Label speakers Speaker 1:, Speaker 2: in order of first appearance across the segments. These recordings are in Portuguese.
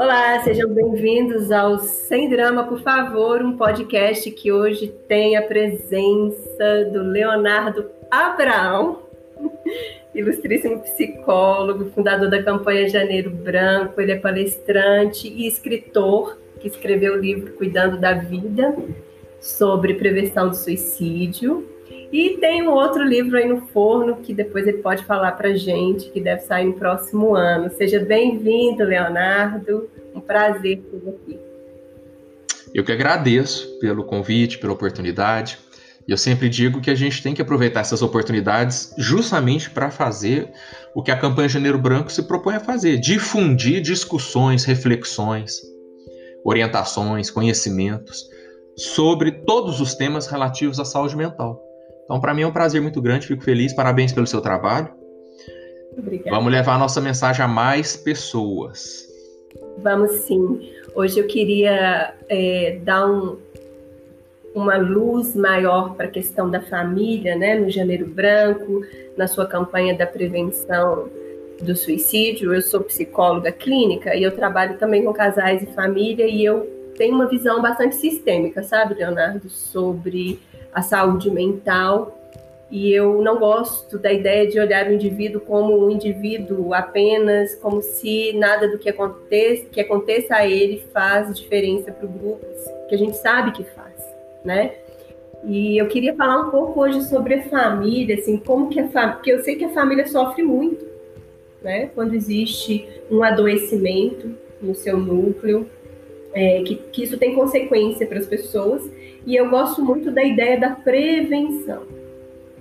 Speaker 1: Olá, sejam bem-vindos ao Sem Drama, por favor, um podcast que hoje tem a presença do Leonardo Abraão, ilustríssimo psicólogo, fundador da campanha Janeiro Branco. Ele é palestrante e escritor que escreveu o livro Cuidando da Vida sobre prevenção do suicídio. E tem um outro livro aí no forno que depois ele pode falar para gente, que deve sair no próximo ano. Seja bem-vindo, Leonardo. Um prazer ter aqui.
Speaker 2: Eu que agradeço pelo convite, pela oportunidade. E eu sempre digo que a gente tem que aproveitar essas oportunidades justamente para fazer o que a campanha Janeiro Branco se propõe a fazer: difundir discussões, reflexões, orientações, conhecimentos sobre todos os temas relativos à saúde mental. Então, para mim é um prazer muito grande, fico feliz, parabéns pelo seu trabalho. Obrigada. Vamos levar a nossa mensagem a mais pessoas.
Speaker 1: Vamos sim. Hoje eu queria é, dar um, uma luz maior para a questão da família, né, no Janeiro Branco, na sua campanha da prevenção do suicídio. Eu sou psicóloga clínica e eu trabalho também com casais e família e eu tenho uma visão bastante sistêmica, sabe, Leonardo, sobre a saúde mental. E eu não gosto da ideia de olhar o indivíduo como um indivíduo apenas, como se nada do que aconteça, que aconteça a ele faz diferença para o grupo, que a gente sabe que faz, né? E eu queria falar um pouco hoje sobre a família, assim, como que a família, porque eu sei que a família sofre muito, né? Quando existe um adoecimento no seu núcleo, é, que, que isso tem consequência para as pessoas e eu gosto muito da ideia da prevenção.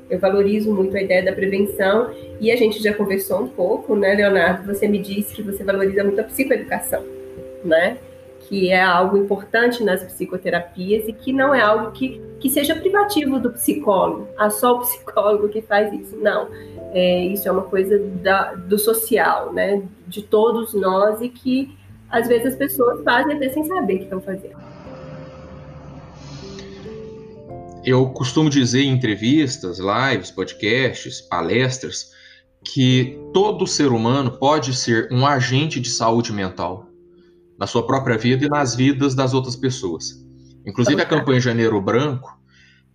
Speaker 1: Eu valorizo muito a ideia da prevenção e a gente já conversou um pouco, né, Leonardo? Você me disse que você valoriza muito a psicoeducação, né? Que é algo importante nas psicoterapias e que não é algo que, que seja privativo do psicólogo. Ah, só o psicólogo que faz isso. Não. É, isso é uma coisa da, do social, né? De todos nós e que às vezes as pessoas fazem até sem saber que estão fazendo.
Speaker 2: Eu costumo dizer em entrevistas, lives, podcasts, palestras, que todo ser humano pode ser um agente de saúde mental na sua própria vida e nas vidas das outras pessoas. Inclusive a campanha Janeiro Branco,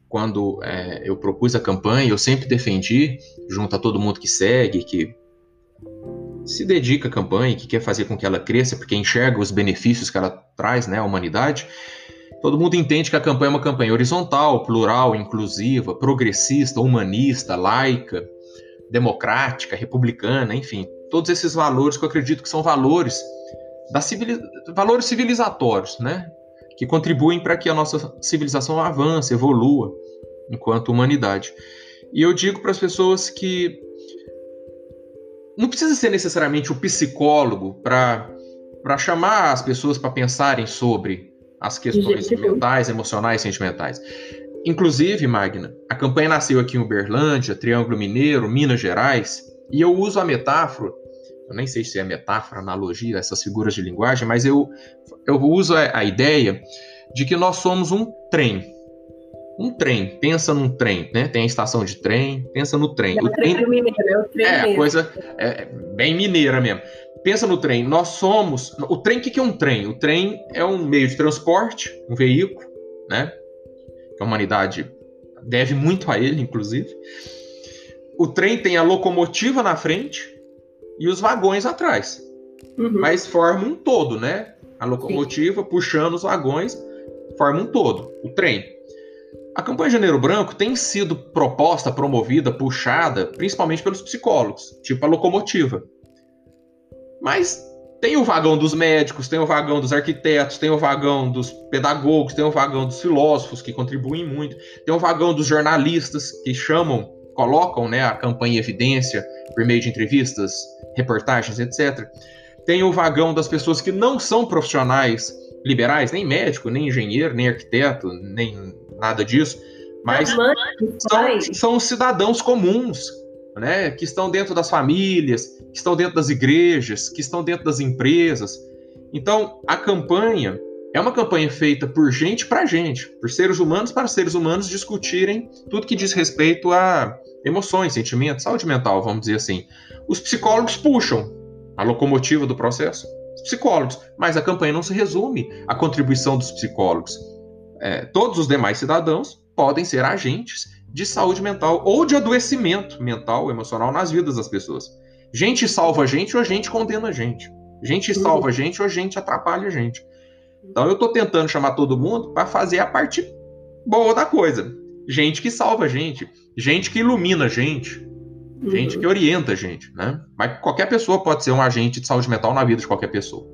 Speaker 2: quando é, eu propus a campanha, eu sempre defendi, junto a todo mundo que segue, que se dedica à campanha, que quer fazer com que ela cresça, porque enxerga os benefícios que ela traz né, à humanidade, Todo mundo entende que a campanha é uma campanha horizontal, plural, inclusiva, progressista, humanista, laica, democrática, republicana, enfim, todos esses valores que eu acredito que são valores da civiliz... valores civilizatórios, né? Que contribuem para que a nossa civilização avance, evolua enquanto humanidade. E eu digo para as pessoas que não precisa ser necessariamente o psicólogo para chamar as pessoas para pensarem sobre as questões mentais, emocionais, sentimentais. Inclusive, Magna, a campanha nasceu aqui em Uberlândia, Triângulo Mineiro, Minas Gerais, e eu uso a metáfora, eu nem sei se é metáfora, analogia, essas figuras de linguagem, mas eu, eu uso a, a ideia de que nós somos um trem. Um trem, pensa num trem, né? Tem a estação de trem, pensa no trem. É o trem, mineiro, é o trem é, coisa é, bem mineira mesmo pensa no trem. Nós somos. O trem, o que é um trem? O trem é um meio de transporte, um veículo, né? Que a humanidade deve muito a ele, inclusive. O trem tem a locomotiva na frente e os vagões atrás. Uhum. Mas forma um todo, né? A locomotiva Sim. puxando os vagões forma um todo, o trem. A campanha Janeiro Branco tem sido proposta, promovida, puxada, principalmente pelos psicólogos, tipo a locomotiva. Mas tem o vagão dos médicos, tem o vagão dos arquitetos, tem o vagão dos pedagogos, tem o vagão dos filósofos que contribuem muito, tem o vagão dos jornalistas que chamam, colocam né, a campanha em evidência por meio de entrevistas, reportagens, etc. Tem o vagão das pessoas que não são profissionais liberais, nem médico, nem engenheiro, nem arquiteto, nem nada disso, mas são, são cidadãos comuns né, que estão dentro das famílias, que estão dentro das igrejas, que estão dentro das empresas. Então, a campanha é uma campanha feita por gente para gente, por seres humanos para seres humanos discutirem tudo que diz respeito a emoções, sentimentos, saúde mental, vamos dizer assim. Os psicólogos puxam a locomotiva do processo, psicólogos. Mas a campanha não se resume à contribuição dos psicólogos. É, todos os demais cidadãos podem ser agentes de saúde mental ou de adoecimento mental, emocional nas vidas das pessoas. Gente salva a gente ou a gente condena a gente. Gente uhum. salva a gente ou a gente atrapalha a gente. Então eu estou tentando chamar todo mundo para fazer a parte boa da coisa. Gente que salva a gente, gente que ilumina a gente, uhum. gente que orienta a gente, né? Mas qualquer pessoa pode ser um agente de saúde mental na vida de qualquer pessoa.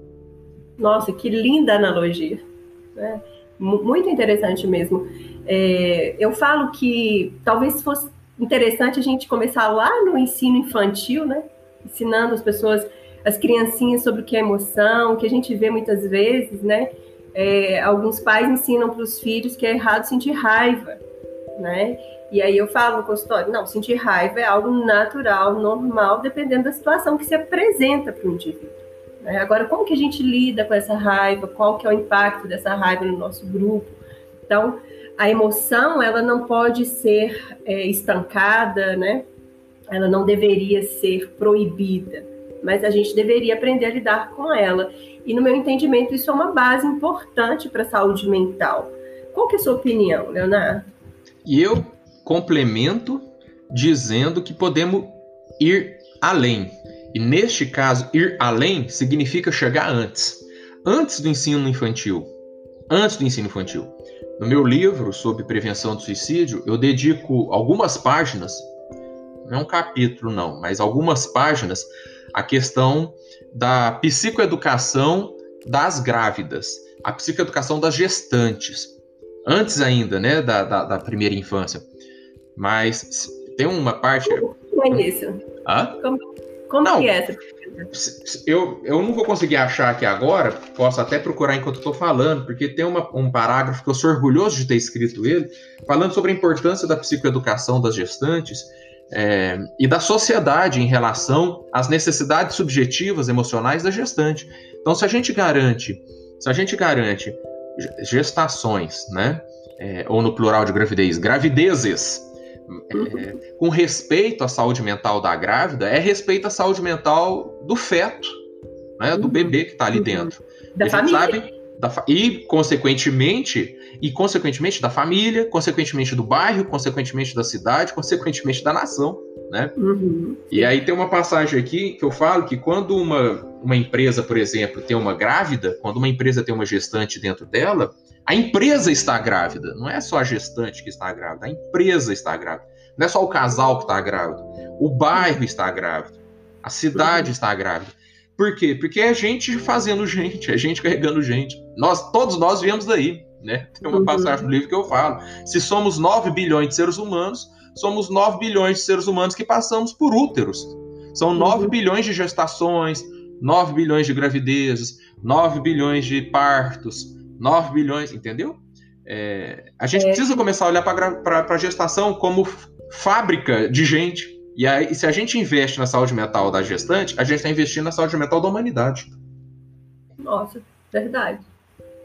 Speaker 1: Nossa, que linda analogia. Né? Muito interessante mesmo. É, eu falo que talvez fosse interessante a gente começar lá no ensino infantil, né? Ensinando as pessoas, as criancinhas sobre o que é emoção, que a gente vê muitas vezes, né? É, alguns pais ensinam para os filhos que é errado sentir raiva, né? E aí eu falo no consultório, não, sentir raiva é algo natural, normal, dependendo da situação que se apresenta para o indivíduo. Né? Agora, como que a gente lida com essa raiva? Qual que é o impacto dessa raiva no nosso grupo? Então, a emoção ela não pode ser é, estancada, né? Ela não deveria ser proibida, mas a gente deveria aprender a lidar com ela. E no meu entendimento isso é uma base importante para a saúde mental. Qual que é a sua opinião, Leonardo?
Speaker 2: E eu complemento dizendo que podemos ir além. E neste caso, ir além significa chegar antes. Antes do ensino infantil. Antes do ensino infantil. No meu livro sobre prevenção do suicídio, eu dedico algumas páginas, não é um capítulo não, mas algumas páginas, à questão da psicoeducação das grávidas, a psicoeducação das gestantes, antes ainda, né, da, da, da primeira infância. Mas tem uma parte.
Speaker 1: Como é isso?
Speaker 2: Hã?
Speaker 1: Como, como não, que é essa?
Speaker 2: eu, eu não vou conseguir achar aqui agora, posso até procurar enquanto estou falando, porque tem uma, um parágrafo que eu sou orgulhoso de ter escrito ele, falando sobre a importância da psicoeducação das gestantes é, e da sociedade em relação às necessidades subjetivas emocionais da gestante. Então, se a gente garante, se a gente garante gestações, né, é, ou no plural de gravidez, gravidezes é, com respeito à saúde mental da grávida, é respeito à saúde mental do feto, né, do uhum. bebê que está ali uhum. dentro.
Speaker 1: Da
Speaker 2: e
Speaker 1: família.
Speaker 2: Sabe, da, e, consequentemente, e consequentemente da família, consequentemente do bairro, consequentemente da cidade, consequentemente da nação, né? Uhum. E aí tem uma passagem aqui que eu falo que quando uma, uma empresa, por exemplo, tem uma grávida, quando uma empresa tem uma gestante dentro dela, a empresa está grávida, não é só a gestante que está grávida, a empresa está grávida. Não é só o casal que está grávido, o bairro está grávido, a cidade está grávida. Por quê? Porque é gente fazendo gente, é gente carregando gente. Nós, todos nós viemos daí, né? Tem uma uhum. passagem no livro que eu falo. Se somos 9 bilhões de seres humanos, somos 9 bilhões de seres humanos que passamos por úteros. São 9 uhum. bilhões de gestações, 9 bilhões de gravidezes, 9 bilhões de partos, 9 bilhões, entendeu? É, a gente é. precisa começar a olhar para a gestação como fábrica de gente. E aí, se a gente investe na saúde mental da gestante, a gente está investindo na saúde mental da humanidade.
Speaker 1: Nossa, verdade.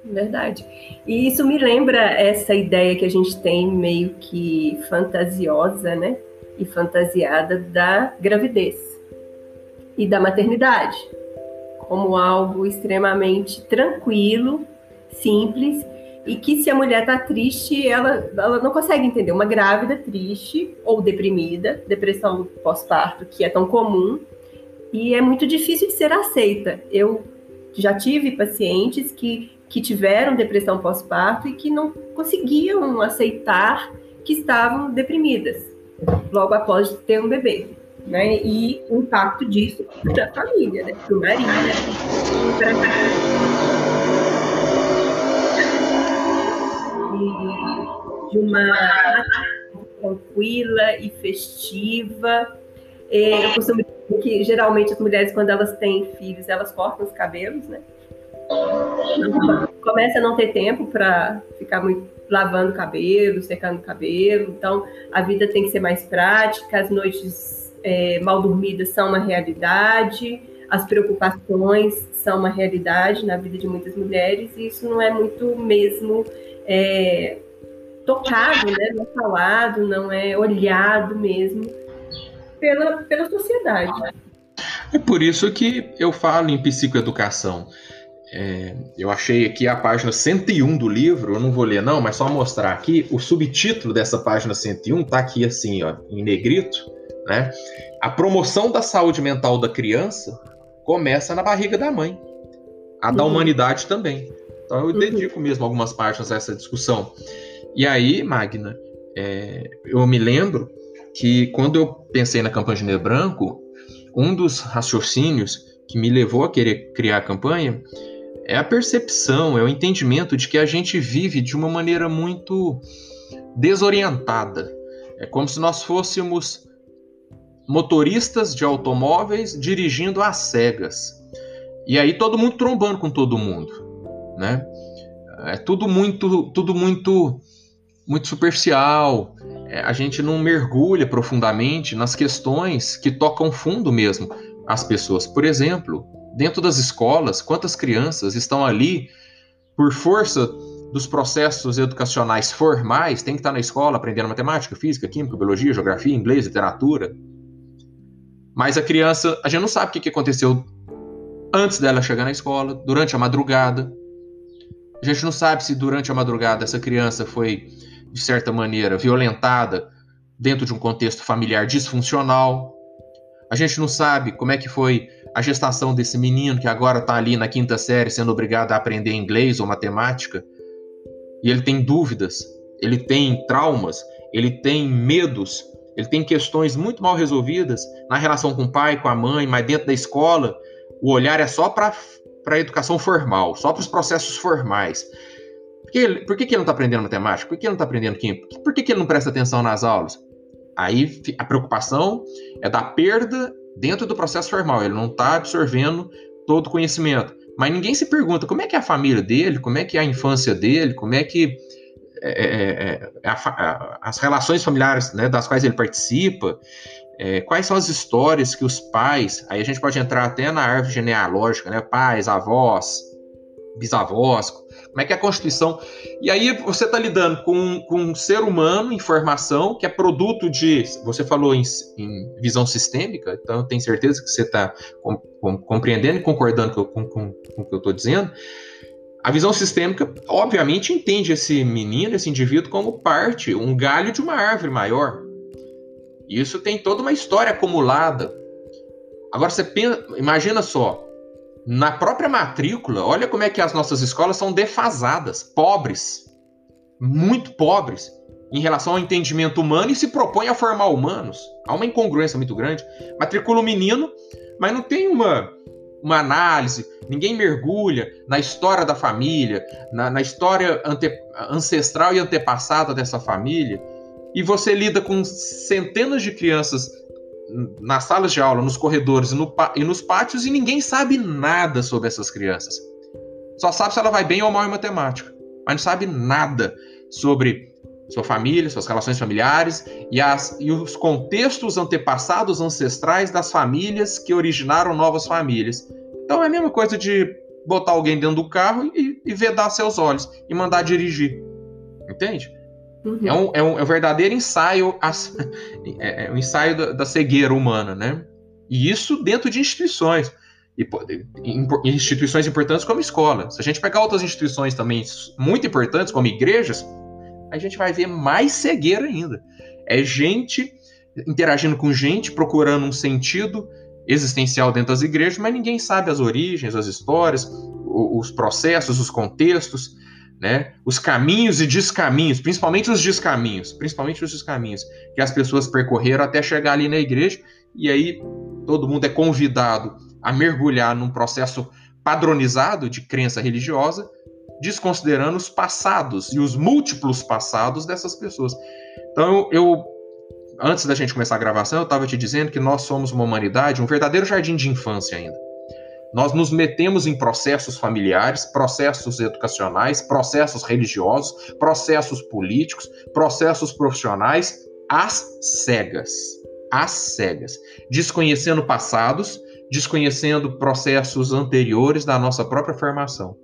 Speaker 1: Verdade. E isso me lembra essa ideia que a gente tem meio que fantasiosa, né? E fantasiada da gravidez e da maternidade como algo extremamente tranquilo simples e que se a mulher está triste, ela, ela não consegue entender. Uma grávida triste ou deprimida, depressão pós-parto, que é tão comum, e é muito difícil de ser aceita. Eu já tive pacientes que, que tiveram depressão pós-parto e que não conseguiam aceitar que estavam deprimidas logo após ter um bebê. Né? E o impacto disso para a família, né? para o marido, para de uma tranquila e festiva. Eu costumo dizer que geralmente as mulheres, quando elas têm filhos, elas cortam os cabelos, né? Começa a não ter tempo para ficar muito lavando cabelo, secando cabelo. Então, a vida tem que ser mais prática. As noites é, mal dormidas são uma realidade. As preocupações são uma realidade na vida de muitas mulheres. E isso não é muito mesmo é, tocado, né? não é falado, não é olhado mesmo pela, pela sociedade.
Speaker 2: É por isso que eu falo em psicoeducação. É, eu achei aqui a página 101 do livro, eu não vou ler não, mas só mostrar aqui, o subtítulo dessa página 101 está aqui assim, ó, em negrito, né? A promoção da saúde mental da criança começa na barriga da mãe. A da uhum. humanidade também. Então eu uhum. dedico mesmo algumas páginas a essa discussão. E aí, Magna, é, eu me lembro que quando eu pensei na campanha de Branco, um dos raciocínios que me levou a querer criar a campanha é a percepção, é o entendimento de que a gente vive de uma maneira muito desorientada. É como se nós fôssemos motoristas de automóveis dirigindo às cegas. E aí todo mundo trombando com todo mundo, né? É tudo muito, tudo muito, muito superficial. É, a gente não mergulha profundamente nas questões que tocam fundo mesmo as pessoas. Por exemplo, dentro das escolas, quantas crianças estão ali por força dos processos educacionais formais, tem que estar na escola aprendendo matemática, física, química, biologia, geografia, inglês, literatura. Mas a criança, a gente não sabe o que aconteceu antes dela chegar na escola, durante a madrugada. A gente não sabe se durante a madrugada essa criança foi, de certa maneira, violentada dentro de um contexto familiar disfuncional. A gente não sabe como é que foi a gestação desse menino que agora está ali na quinta série sendo obrigado a aprender inglês ou matemática. E ele tem dúvidas, ele tem traumas, ele tem medos, ele tem questões muito mal resolvidas na relação com o pai, com a mãe, mas dentro da escola o olhar é só para a educação formal, só para os processos formais. Por que, ele, por que, que ele não está aprendendo matemática? Por que ele não está aprendendo química? Por que, que ele não presta atenção nas aulas? Aí a preocupação é da perda dentro do processo formal, ele não está absorvendo todo o conhecimento. Mas ninguém se pergunta como é que é a família dele, como é que é a infância dele, como é que é, é, é, é a, as relações familiares né, das quais ele participa, é, quais são as histórias que os pais, aí a gente pode entrar até na árvore genealógica, né, pais, avós, bisavós, como é que é a Constituição. E aí você está lidando com, com um ser humano em formação que é produto de. Você falou em, em visão sistêmica, então eu tenho certeza que você está com, com, compreendendo e concordando com, com, o que eu estou dizendo. A visão sistêmica, obviamente, entende esse menino, esse indivíduo, como parte, um galho de uma árvore maior. Isso tem toda uma história acumulada. Agora você pensa, imagina só, na própria matrícula, olha como é que as nossas escolas são defasadas, pobres, muito pobres em relação ao entendimento humano e se propõe a formar humanos. Há uma incongruência muito grande. Matricula o menino, mas não tem uma, uma análise, ninguém mergulha na história da família, na, na história ante, ancestral e antepassada dessa família. E você lida com centenas de crianças nas salas de aula, nos corredores e, no, e, nos pátios e ninguém sabe nada sobre essas crianças. Só sabe se ela vai bem ou mal em matemática, mas não sabe nada sobre sua família, suas relações familiares e, as, e os contextos antepassados ancestrais das famílias que originaram novas famílias. Então é a mesma coisa de botar alguém dentro do carro e, e vedar seus olhos e mandar dirigir. Entende? Uhum. É, um, é, um, é um verdadeiro ensaio, é, é um ensaio da, da, cegueira humana, né? E isso dentro de instituições. E, instituições importantes como escola. Se a gente pegar outras instituições também muito importantes, como igrejas, a gente vai ver mais cegueira ainda. É gente interagindo com gente, procurando um sentido existencial dentro das igrejas, mas ninguém sabe as origens, as histórias, os processos, os contextos né? Os caminhos e descaminhos, principalmente os descaminhos, principalmente os descaminhos que as pessoas percorreram até chegar ali na igreja, e aí todo mundo é convidado a mergulhar num processo padronizado de crença religiosa, desconsiderando os passados e os múltiplos passados dessas pessoas. Então eu antes da gente começar a gravação, eu estava te dizendo que nós somos uma humanidade, um verdadeiro jardim de infância ainda. Nós nos metemos em processos familiares, processos educacionais, processos religiosos, processos políticos, processos profissionais, às cegas. Às cegas. Desconhecendo passados, desconhecendo processos anteriores da nossa própria formação.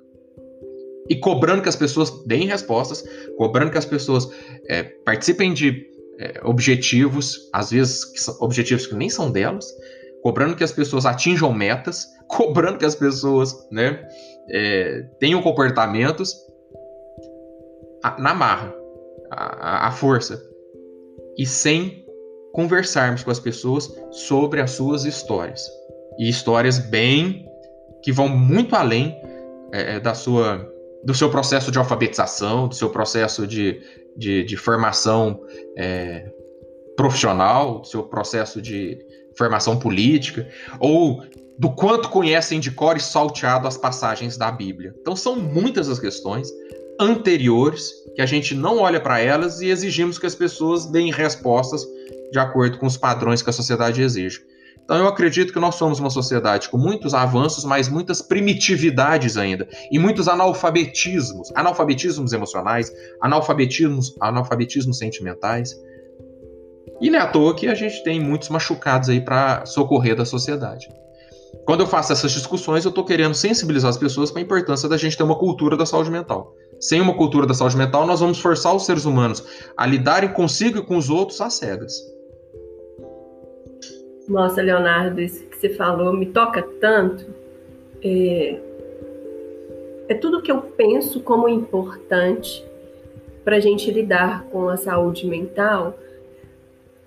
Speaker 2: E cobrando que as pessoas deem respostas, cobrando que as pessoas é, participem de é, objetivos, às vezes objetivos que nem são delas, cobrando que as pessoas atinjam metas, cobrando que as pessoas né, é, tenham comportamentos na marra, à força, e sem conversarmos com as pessoas sobre as suas histórias. E histórias bem que vão muito além é, é da sua do seu processo de alfabetização, do seu processo de, de, de formação é, profissional, do seu processo de formação política, ou do quanto conhecem de cor e salteado as passagens da Bíblia. Então são muitas as questões anteriores que a gente não olha para elas e exigimos que as pessoas deem respostas de acordo com os padrões que a sociedade exige. Então eu acredito que nós somos uma sociedade com muitos avanços, mas muitas primitividades ainda e muitos analfabetismos, analfabetismos emocionais, analfabetismos, analfabetismos sentimentais. E não é à toa que a gente tem muitos machucados aí para socorrer da sociedade. Quando eu faço essas discussões, eu estou querendo sensibilizar as pessoas para a importância da gente ter uma cultura da saúde mental. Sem uma cultura da saúde mental, nós vamos forçar os seres humanos a lidarem consigo e com os outros às cegas.
Speaker 1: Nossa, Leonardo, isso que você falou me toca tanto. É, é tudo que eu penso como importante para a gente lidar com a saúde mental.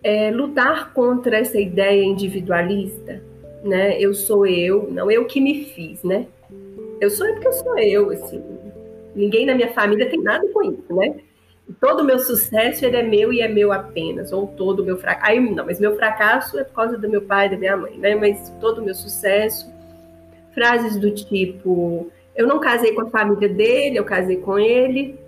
Speaker 1: É lutar contra essa ideia individualista, né? Eu sou eu, não eu que me fiz, né? Eu sou eu porque eu sou eu, assim. Ninguém na minha família tem nada com isso, né? todo o meu sucesso ele é meu e é meu apenas, ou todo o meu fracasso. Aí não, mas meu fracasso é por causa do meu pai e da minha mãe, né? Mas todo o meu sucesso, frases do tipo, eu não casei com a família dele, eu casei com ele,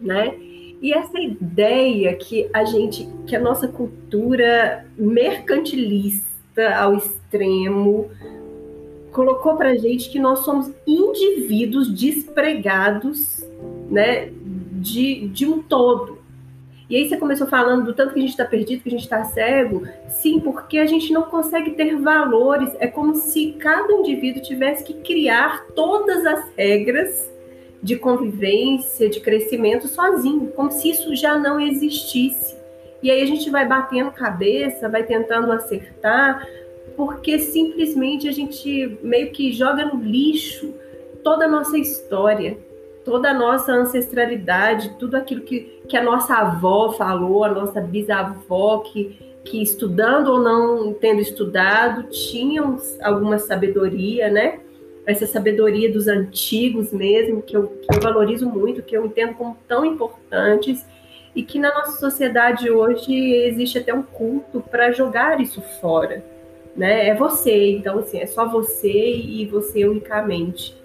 Speaker 1: né? E essa ideia que a gente, que a nossa cultura mercantilista ao extremo colocou para gente que nós somos indivíduos despregados, né, de, de um todo. E aí você começou falando do tanto que a gente está perdido, que a gente está cego. Sim, porque a gente não consegue ter valores. É como se cada indivíduo tivesse que criar todas as regras de convivência, de crescimento sozinho, como se isso já não existisse. E aí a gente vai batendo cabeça, vai tentando acertar, porque simplesmente a gente meio que joga no lixo toda a nossa história toda a nossa ancestralidade, tudo aquilo que, que a nossa avó falou, a nossa bisavó, que, que estudando ou não tendo estudado, tinham alguma sabedoria, né? Essa sabedoria dos antigos mesmo, que eu, que eu valorizo muito, que eu entendo como tão importantes, e que na nossa sociedade hoje existe até um culto para jogar isso fora. Né? É você, então assim, é só você e você unicamente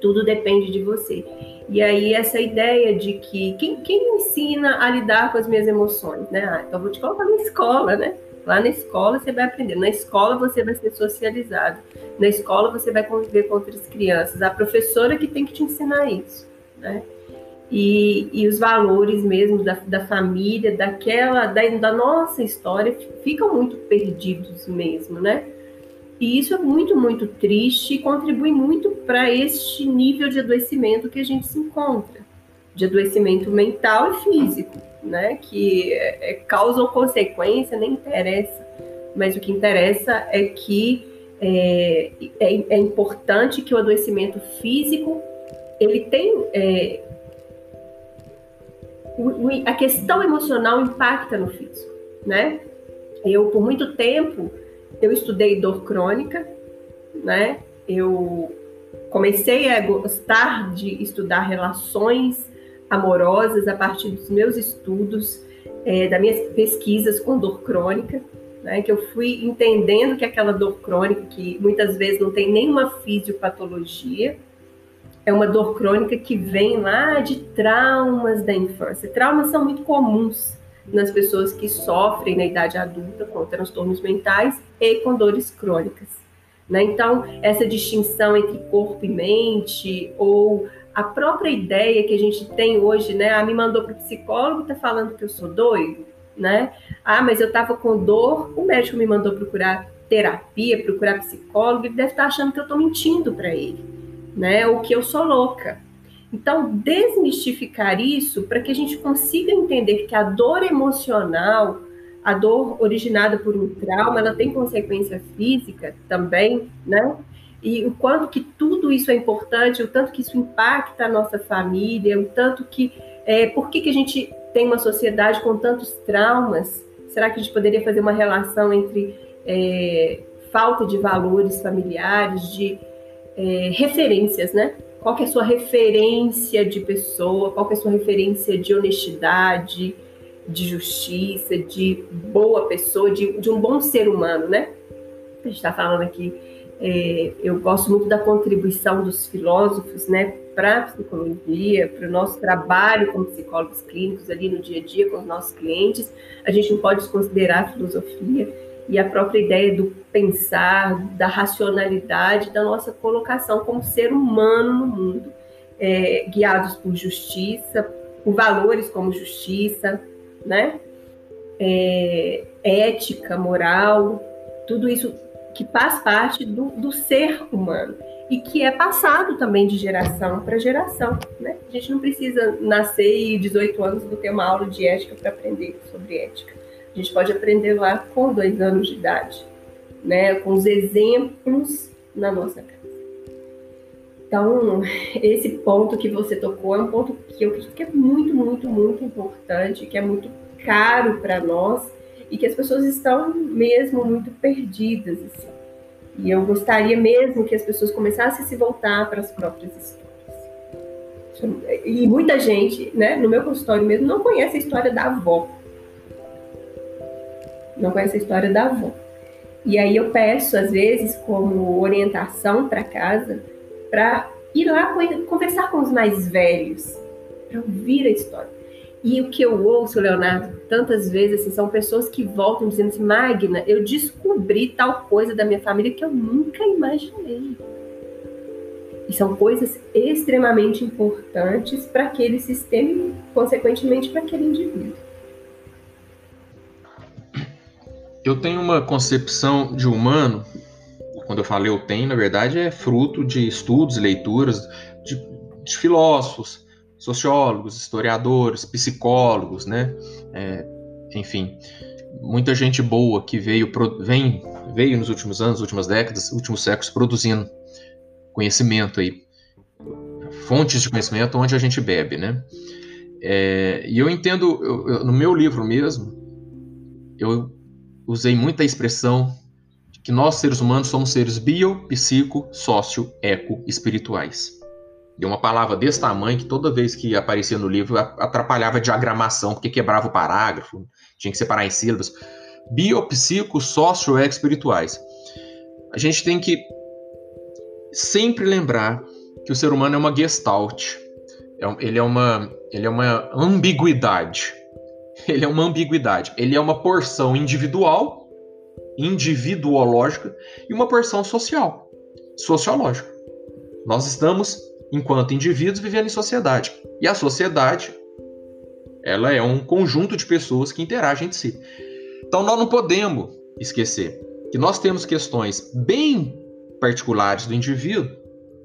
Speaker 1: tudo depende de você. E aí essa ideia de que quem, quem me ensina a lidar com as minhas emoções, né? Ah, então vou te colocar na escola, né? Lá na escola você vai aprender, na escola você vai ser socializado, na escola você vai conviver com outras crianças, a professora que tem que te ensinar isso, né? E, e os valores mesmo da, da família, daquela, da, da nossa história, ficam muito perdidos mesmo, né? E isso é muito, muito triste e contribui muito para este nível de adoecimento que a gente se encontra, de adoecimento mental e físico, né? Que é, é, causa ou consequência, nem interessa. Mas o que interessa é que é, é, é importante que o adoecimento físico ele tem é, a questão emocional impacta no físico, né? Eu por muito tempo eu estudei dor crônica, né? Eu comecei a gostar de estudar relações amorosas a partir dos meus estudos, é, das minhas pesquisas com dor crônica, né? Que eu fui entendendo que aquela dor crônica, que muitas vezes não tem nenhuma fisiopatologia, é uma dor crônica que vem lá de traumas da infância. Traumas são muito comuns nas pessoas que sofrem na idade adulta com transtornos mentais e com dores crônicas. Né? Então, essa distinção entre corpo e mente, ou a própria ideia que a gente tem hoje, né? Ah, me mandou para o psicólogo, está falando que eu sou doido, né? Ah, mas eu estava com dor, o médico me mandou procurar terapia, procurar psicólogo, ele deve estar tá achando que eu estou mentindo para ele, né? Ou que eu sou louca. Então, desmistificar isso para que a gente consiga entender que a dor emocional, a dor originada por um trauma, ela tem consequência física também, né? E o quanto que tudo isso é importante, o tanto que isso impacta a nossa família, o tanto que é, por que, que a gente tem uma sociedade com tantos traumas? Será que a gente poderia fazer uma relação entre é, falta de valores familiares, de é, referências, né? Qual que é a sua referência de pessoa? Qual que é a sua referência de honestidade? de justiça, de boa pessoa, de, de um bom ser humano, né? A gente está falando aqui, é, eu gosto muito da contribuição dos filósofos, né, para a psicologia, para o nosso trabalho como psicólogos clínicos ali no dia a dia com os nossos clientes. A gente não pode desconsiderar a filosofia e a própria ideia do pensar, da racionalidade, da nossa colocação como ser humano no mundo, é, guiados por justiça, por valores como justiça, né? É, ética, moral, tudo isso que faz parte do, do, ser humano e que é passado também de geração para geração. Né? A gente não precisa nascer e 18 anos vou ter uma aula de ética para aprender sobre ética. A gente pode aprender lá com dois anos de idade, né? com os exemplos na nossa casa. Então, esse ponto que você tocou é um ponto que eu acredito que é muito, muito, muito importante, que é muito caro para nós e que as pessoas estão mesmo muito perdidas. Assim. E eu gostaria mesmo que as pessoas começassem a se voltar para as próprias histórias. E muita gente, né, no meu consultório mesmo, não conhece a história da avó. Não conhece a história da avó. E aí eu peço, às vezes, como orientação para casa, para ir lá conversar com os mais velhos, para ouvir a história. E o que eu ouço, Leonardo, tantas vezes, assim, são pessoas que voltam dizendo assim, Magna, eu descobri tal coisa da minha família que eu nunca imaginei. E são coisas extremamente importantes para aquele sistema e, consequentemente, para aquele indivíduo.
Speaker 2: Eu tenho uma concepção de humano quando eu falei eu tenho, na verdade, é fruto de estudos leituras de, de filósofos, sociólogos, historiadores, psicólogos, né? É, enfim, muita gente boa que veio, vem, veio nos últimos anos, últimas décadas, últimos séculos produzindo conhecimento aí, fontes de conhecimento onde a gente bebe, né? É, e eu entendo, eu, eu, no meu livro mesmo, eu usei muita expressão que nós, seres humanos, somos seres bio, psico, sócio, eco, espirituais. E uma palavra desse tamanho que toda vez que aparecia no livro atrapalhava a diagramação, porque quebrava o parágrafo, tinha que separar em sílabas. Bio, psico, sócio, eco, espirituais. A gente tem que sempre lembrar que o ser humano é uma gestalt. É ele é uma, ele é uma ambiguidade. Ele é uma ambiguidade. Ele é uma porção individual individuológica e uma porção social, sociológica. Nós estamos, enquanto indivíduos, vivendo em sociedade. E a sociedade, ela é um conjunto de pessoas que interagem entre si. Então nós não podemos esquecer que nós temos questões bem particulares do indivíduo,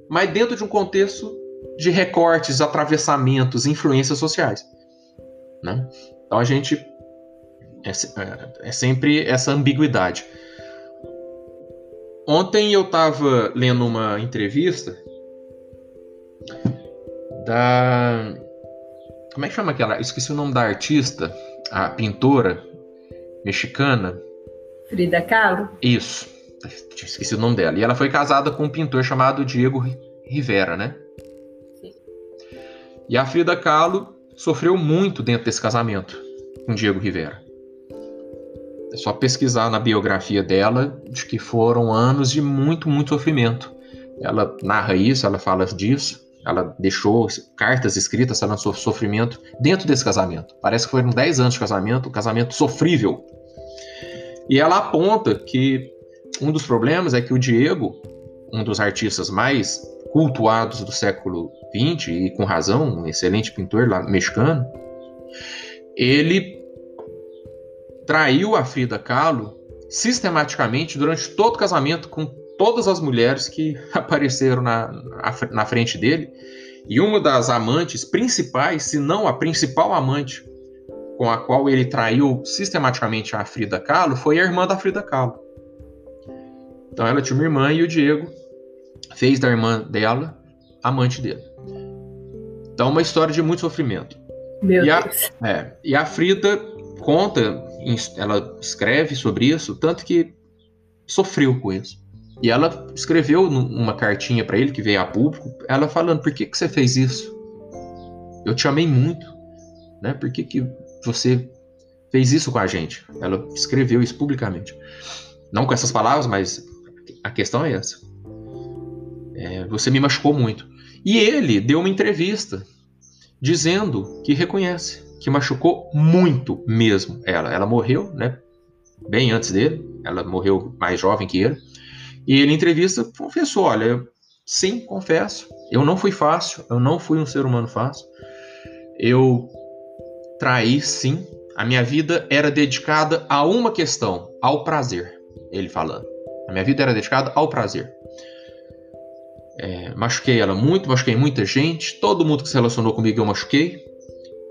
Speaker 2: mas dentro de um contexto de recortes, atravessamentos, influências sociais. Né? Então a gente é, é, é sempre essa ambiguidade. Ontem eu estava lendo uma entrevista da. Como é que chama aquela? Esqueci o nome da artista, a pintora mexicana.
Speaker 1: Frida Kahlo?
Speaker 2: Isso. Esqueci o nome dela. E ela foi casada com um pintor chamado Diego Rivera, né? Sim. E a Frida Kahlo sofreu muito dentro desse casamento com Diego Rivera. É só pesquisar na biografia dela de que foram anos de muito, muito sofrimento. Ela narra isso, ela fala disso. Ela deixou cartas escritas falando sobre sofrimento dentro desse casamento. Parece que foram 10 anos de casamento, um casamento sofrível. E ela aponta que um dos problemas é que o Diego, um dos artistas mais cultuados do século XX, e com razão, um excelente pintor lá, mexicano, ele traiu a Frida Kahlo sistematicamente durante todo o casamento com todas as mulheres que apareceram na, na frente dele. E uma das amantes principais, se não a principal amante com a qual ele traiu sistematicamente a Frida Kahlo foi a irmã da Frida Kahlo. Então ela tinha uma irmã e o Diego fez da irmã dela amante dele. Então uma história de muito sofrimento.
Speaker 1: Meu
Speaker 2: e a,
Speaker 1: Deus.
Speaker 2: É, e a Frida conta, ela escreve sobre isso, tanto que sofreu com isso. E ela escreveu uma cartinha para ele que veio a público, ela falando: "Por que que você fez isso? Eu te amei muito, né? Por que que você fez isso com a gente?" Ela escreveu isso publicamente. Não com essas palavras, mas a questão é essa. É, você me machucou muito. E ele deu uma entrevista dizendo que reconhece que machucou muito mesmo ela. Ela morreu, né? Bem antes dele. Ela morreu mais jovem que ele. E ele, em entrevista, confessou: Olha, sim, confesso, eu não fui fácil, eu não fui um ser humano fácil. Eu traí, sim. A minha vida era dedicada a uma questão, ao prazer. Ele falando. A minha vida era dedicada ao prazer. É, machuquei ela muito, machuquei muita gente, todo mundo que se relacionou comigo eu machuquei,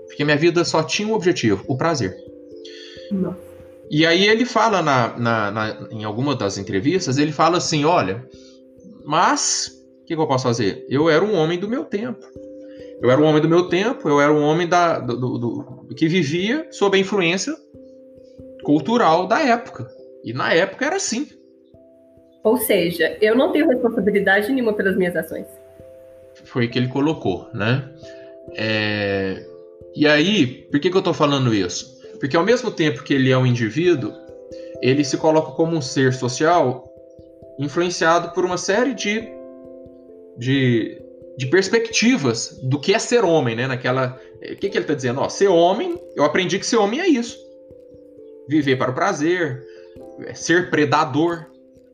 Speaker 2: porque minha vida só tinha um objetivo, o prazer.
Speaker 1: Não.
Speaker 2: E aí ele fala na, na, na, em alguma das entrevistas, ele fala assim, olha, mas o que, que, eu posso fazer? Eu era um homem do meu tempo. Eu era um homem do meu tempo, eu era um homem da, do, do, do, que vivia sob a influência cultural da época. E na época era assim.
Speaker 1: Ou seja, eu não tenho responsabilidade nenhuma pelas minhas ações.
Speaker 2: Foi o que ele colocou, né? É... E aí, por que, que eu estou falando isso? Porque ao mesmo tempo que ele é um indivíduo, ele se coloca como um ser social influenciado por uma série de, de, de perspectivas do que é ser homem, né? Naquela, o que, que ele está dizendo? Ó, ser homem, eu aprendi que ser homem é isso: viver para o prazer, ser predador,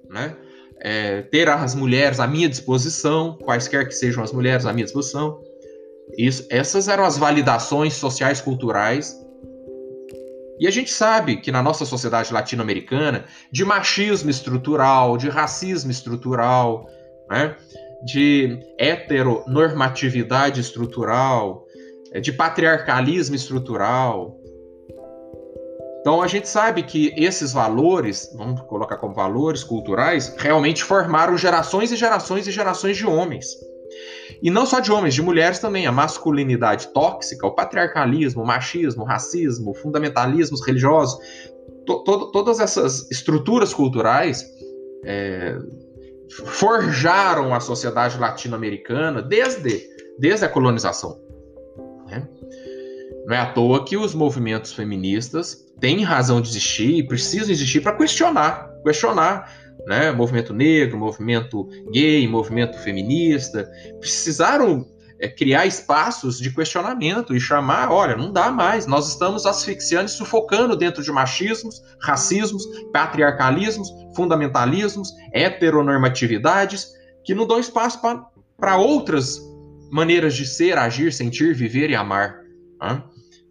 Speaker 2: né? É, ter as mulheres à minha disposição, quaisquer que sejam as mulheres à minha disposição. Isso, essas eram as validações sociais culturais. E a gente sabe que na nossa sociedade latino-americana, de machismo estrutural, de racismo estrutural, né, de heteronormatividade estrutural, de patriarcalismo estrutural, então a gente sabe que esses valores, vamos colocar como valores culturais, realmente formaram gerações e gerações e gerações de homens. E não só de homens, de mulheres também. A masculinidade tóxica, o patriarcalismo, o machismo, o racismo, fundamentalismos religiosos, to, to, todas essas estruturas culturais é, forjaram a sociedade latino-americana desde, desde a colonização. Né? Não é à toa que os movimentos feministas têm razão de existir e precisam existir para questionar, questionar, né? Movimento negro, movimento gay, movimento feminista, precisaram é, criar espaços de questionamento e chamar, olha, não dá mais, nós estamos asfixiando e sufocando dentro de machismos, racismos, patriarcalismos, fundamentalismos, heteronormatividades, que não dão espaço para outras maneiras de ser, agir, sentir, viver e amar. Né?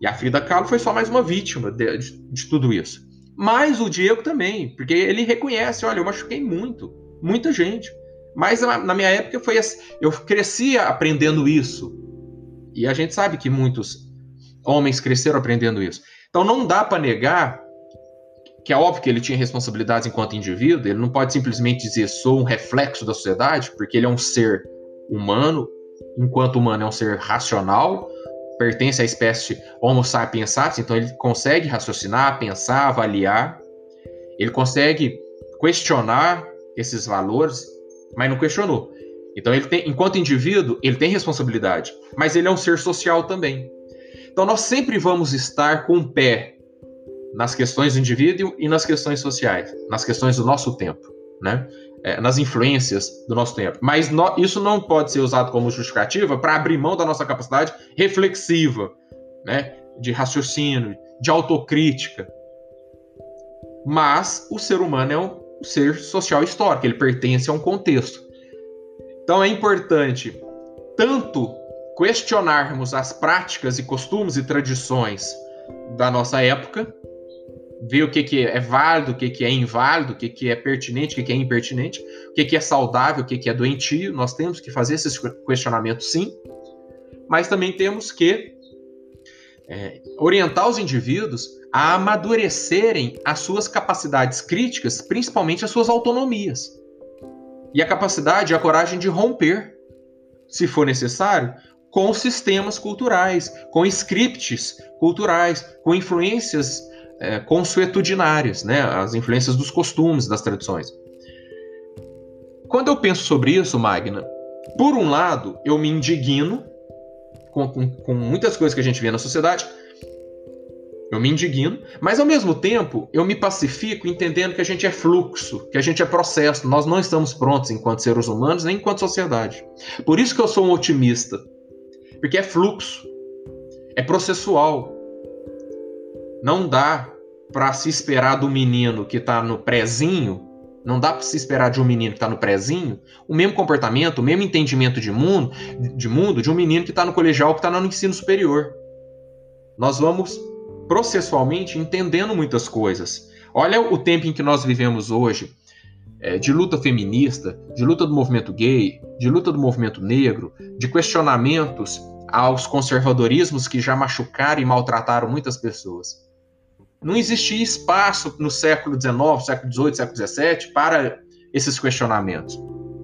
Speaker 2: E a Frida Kahlo foi só mais uma vítima de, de, de tudo isso. Mas o Diego também, porque ele reconhece, olha, eu machuquei muito, muita gente. Mas na, minha época foi assim, eu crescia aprendendo isso. E a gente sabe que muitos homens cresceram aprendendo isso. Então não dá para negar que é óbvio que ele tinha responsabilidades enquanto indivíduo, ele não pode simplesmente dizer sou um reflexo da sociedade, porque ele é um ser humano, enquanto humano é um ser racional, pertence à espécie Homo sapiens sapiens, então ele consegue raciocinar, pensar, avaliar, ele consegue questionar esses valores, mas não questionou. Então ele tem, enquanto indivíduo, ele tem responsabilidade, mas ele é um ser social também. Então nós sempre vamos estar com o pé nas questões do indivíduo e nas questões sociais, nas questões do nosso tempo, né? É, nas influências do nosso tempo. Mas no, isso não pode ser usado como justificativa para abrir mão da nossa capacidade reflexiva, né, de raciocínio, de autocrítica. Mas o ser humano é um ser social histórico, ele pertence a um contexto. Então é importante tanto questionarmos as práticas e costumes e tradições da nossa época, ver o que, que é válido, o que, que é inválido, o que, que é pertinente, o que, que é impertinente, o que, que é saudável, o que, que é doentio. Nós temos que fazer esses questionamentos, sim, mas também temos que é, orientar os indivíduos a amadurecerem as suas capacidades críticas, principalmente as suas autonomias. E a capacidade e a coragem de romper, se for necessário, com sistemas culturais, com scripts culturais, com influências é, consuetudinárias, né? as influências dos costumes, das tradições. Quando eu penso sobre isso, Magna, por um lado, eu me indigno com, com, com muitas coisas que a gente vê na sociedade, eu me indigno, mas ao mesmo tempo eu me pacifico entendendo que a gente é fluxo, que a gente é processo. Nós não estamos prontos enquanto seres humanos nem enquanto sociedade. Por isso que eu sou um otimista, porque é fluxo, é processual. Não dá para se esperar do menino que está no prezinho, não dá para se esperar de um menino que está no prezinho o mesmo comportamento, o mesmo entendimento de mundo, de mundo de um menino que está no colegial, que está no ensino superior. Nós vamos processualmente entendendo muitas coisas. Olha o tempo em que nós vivemos hoje, é, de luta feminista, de luta do movimento gay, de luta do movimento negro, de questionamentos aos conservadorismos que já machucaram e maltrataram muitas pessoas. Não existia espaço no século XIX, século XVIII, século XVII para esses questionamentos.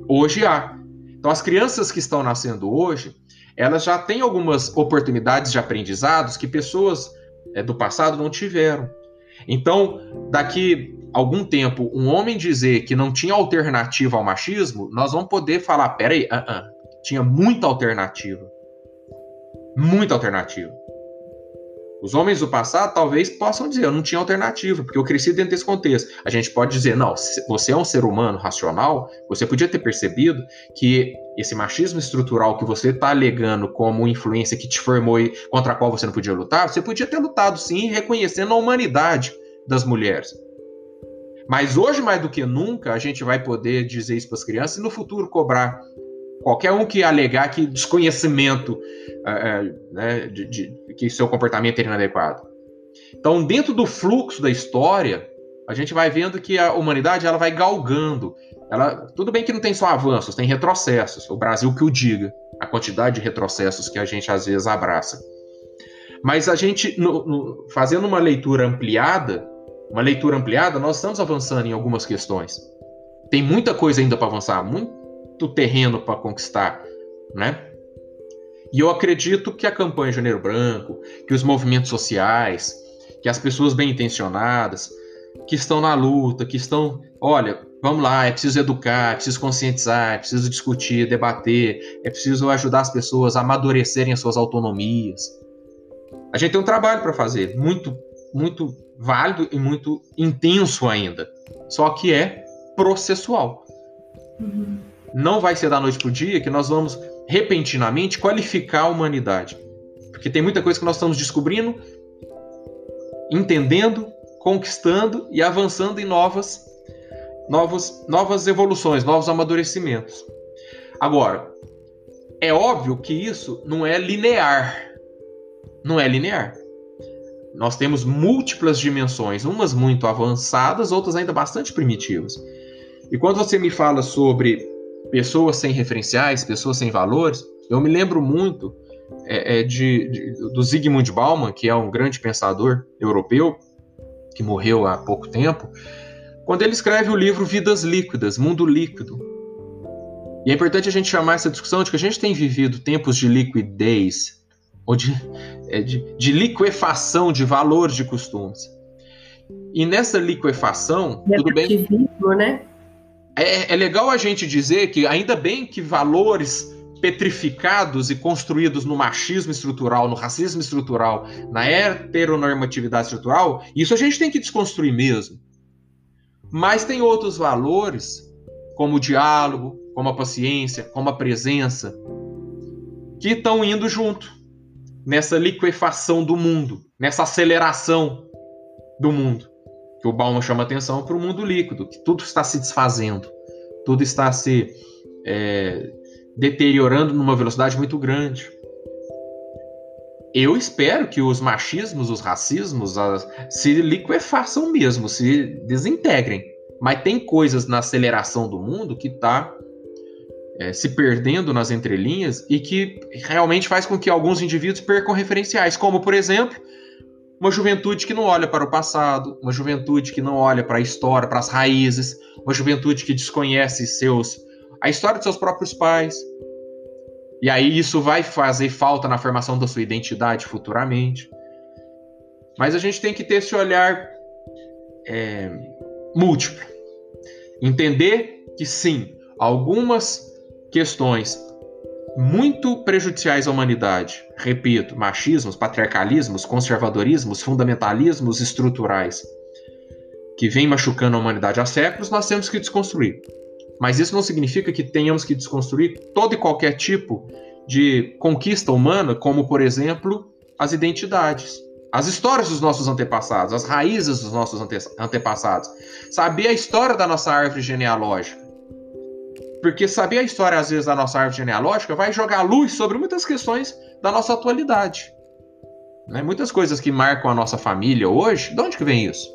Speaker 2: Hoje há. Então, as crianças que estão nascendo hoje, elas já têm algumas oportunidades de aprendizados que pessoas é, do passado não tiveram. Então, daqui algum tempo, um homem dizer que não tinha alternativa ao machismo, nós vamos poder falar: peraí, uh -uh, tinha muita alternativa. Muita alternativa. Os homens do passado talvez possam dizer, eu não tinha alternativa, porque eu cresci dentro desse contexto. A gente pode dizer, não, você é um ser humano racional, você podia ter percebido que esse machismo estrutural que você está alegando como influência que te formou e contra a qual você não podia lutar, você podia ter lutado sim, reconhecendo a humanidade das mulheres. Mas hoje, mais do que nunca, a gente vai poder dizer isso para as crianças e no futuro cobrar qualquer um que alegar que desconhecimento, uh, né, de, de, que seu comportamento é inadequado. Então, dentro do fluxo da história, a gente vai vendo que a humanidade ela vai galgando. Ela, tudo bem que não tem só avanços, tem retrocessos. O Brasil que o diga, a quantidade de retrocessos que a gente às vezes abraça. Mas a gente, no, no, fazendo uma leitura ampliada, uma leitura ampliada, nós estamos avançando em algumas questões. Tem muita coisa ainda para avançar, muito, muito terreno para conquistar, né? E eu acredito que a campanha Janeiro Branco, que os movimentos sociais, que as pessoas bem intencionadas, que estão na luta, que estão, olha, vamos lá, é preciso educar, é preciso conscientizar, é preciso discutir, debater, é preciso ajudar as pessoas a amadurecerem as suas autonomias. A gente tem um trabalho para fazer, muito, muito válido e muito intenso ainda. Só que é processual. Uhum não vai ser da noite para o dia que nós vamos repentinamente qualificar a humanidade. Porque tem muita coisa que nós estamos descobrindo, entendendo, conquistando e avançando em novas, novas, novas evoluções, novos amadurecimentos. Agora, é óbvio que isso não é linear. Não é linear. Nós temos múltiplas dimensões, umas muito avançadas, outras ainda bastante primitivas. E quando você me fala sobre pessoas sem referenciais, pessoas sem valores. Eu me lembro muito é, é, de, de, do Zygmunt Bauman, que é um grande pensador europeu, que morreu há pouco tempo, quando ele escreve o livro Vidas Líquidas, Mundo Líquido. E é importante a gente chamar essa discussão de que a gente tem vivido tempos de liquidez, ou de, é, de, de liquefação de valores de costumes. E nessa liquefação, tudo bem.
Speaker 1: Né?
Speaker 2: É, é legal a gente dizer que ainda bem que valores petrificados e construídos no machismo estrutural, no racismo estrutural, na heteronormatividade estrutural, isso a gente tem que desconstruir mesmo. Mas tem outros valores, como o diálogo, como a paciência, como a presença, que estão indo junto nessa liquefação do mundo, nessa aceleração do mundo que o Bauman chama atenção para o mundo líquido, que tudo está se desfazendo, tudo está se é, deteriorando numa velocidade muito grande. Eu espero que os machismos, os racismos, as, se liquefaçam mesmo, se desintegrem. Mas tem coisas na aceleração do mundo que está é, se perdendo nas entrelinhas e que realmente faz com que alguns indivíduos percam referenciais, como, por exemplo, uma juventude que não olha para o passado, uma juventude que não olha para a história, para as raízes, uma juventude que desconhece seus a história de seus próprios pais. E aí isso vai fazer falta na formação da sua identidade futuramente. Mas a gente tem que ter esse olhar é, múltiplo. Entender que sim, algumas questões muito prejudiciais à humanidade, repito, machismos, patriarcalismos, conservadorismos, fundamentalismos estruturais, que vêm machucando a humanidade há séculos, nós temos que desconstruir. Mas isso não significa que tenhamos que desconstruir todo e qualquer tipo de conquista humana, como, por exemplo, as identidades, as histórias dos nossos antepassados, as raízes dos nossos ante antepassados. Saber a história da nossa árvore genealógica. Porque saber a história, às vezes, da nossa árvore genealógica vai jogar luz sobre muitas questões da nossa atualidade. Né? Muitas coisas que marcam a nossa família hoje, de onde que vem isso?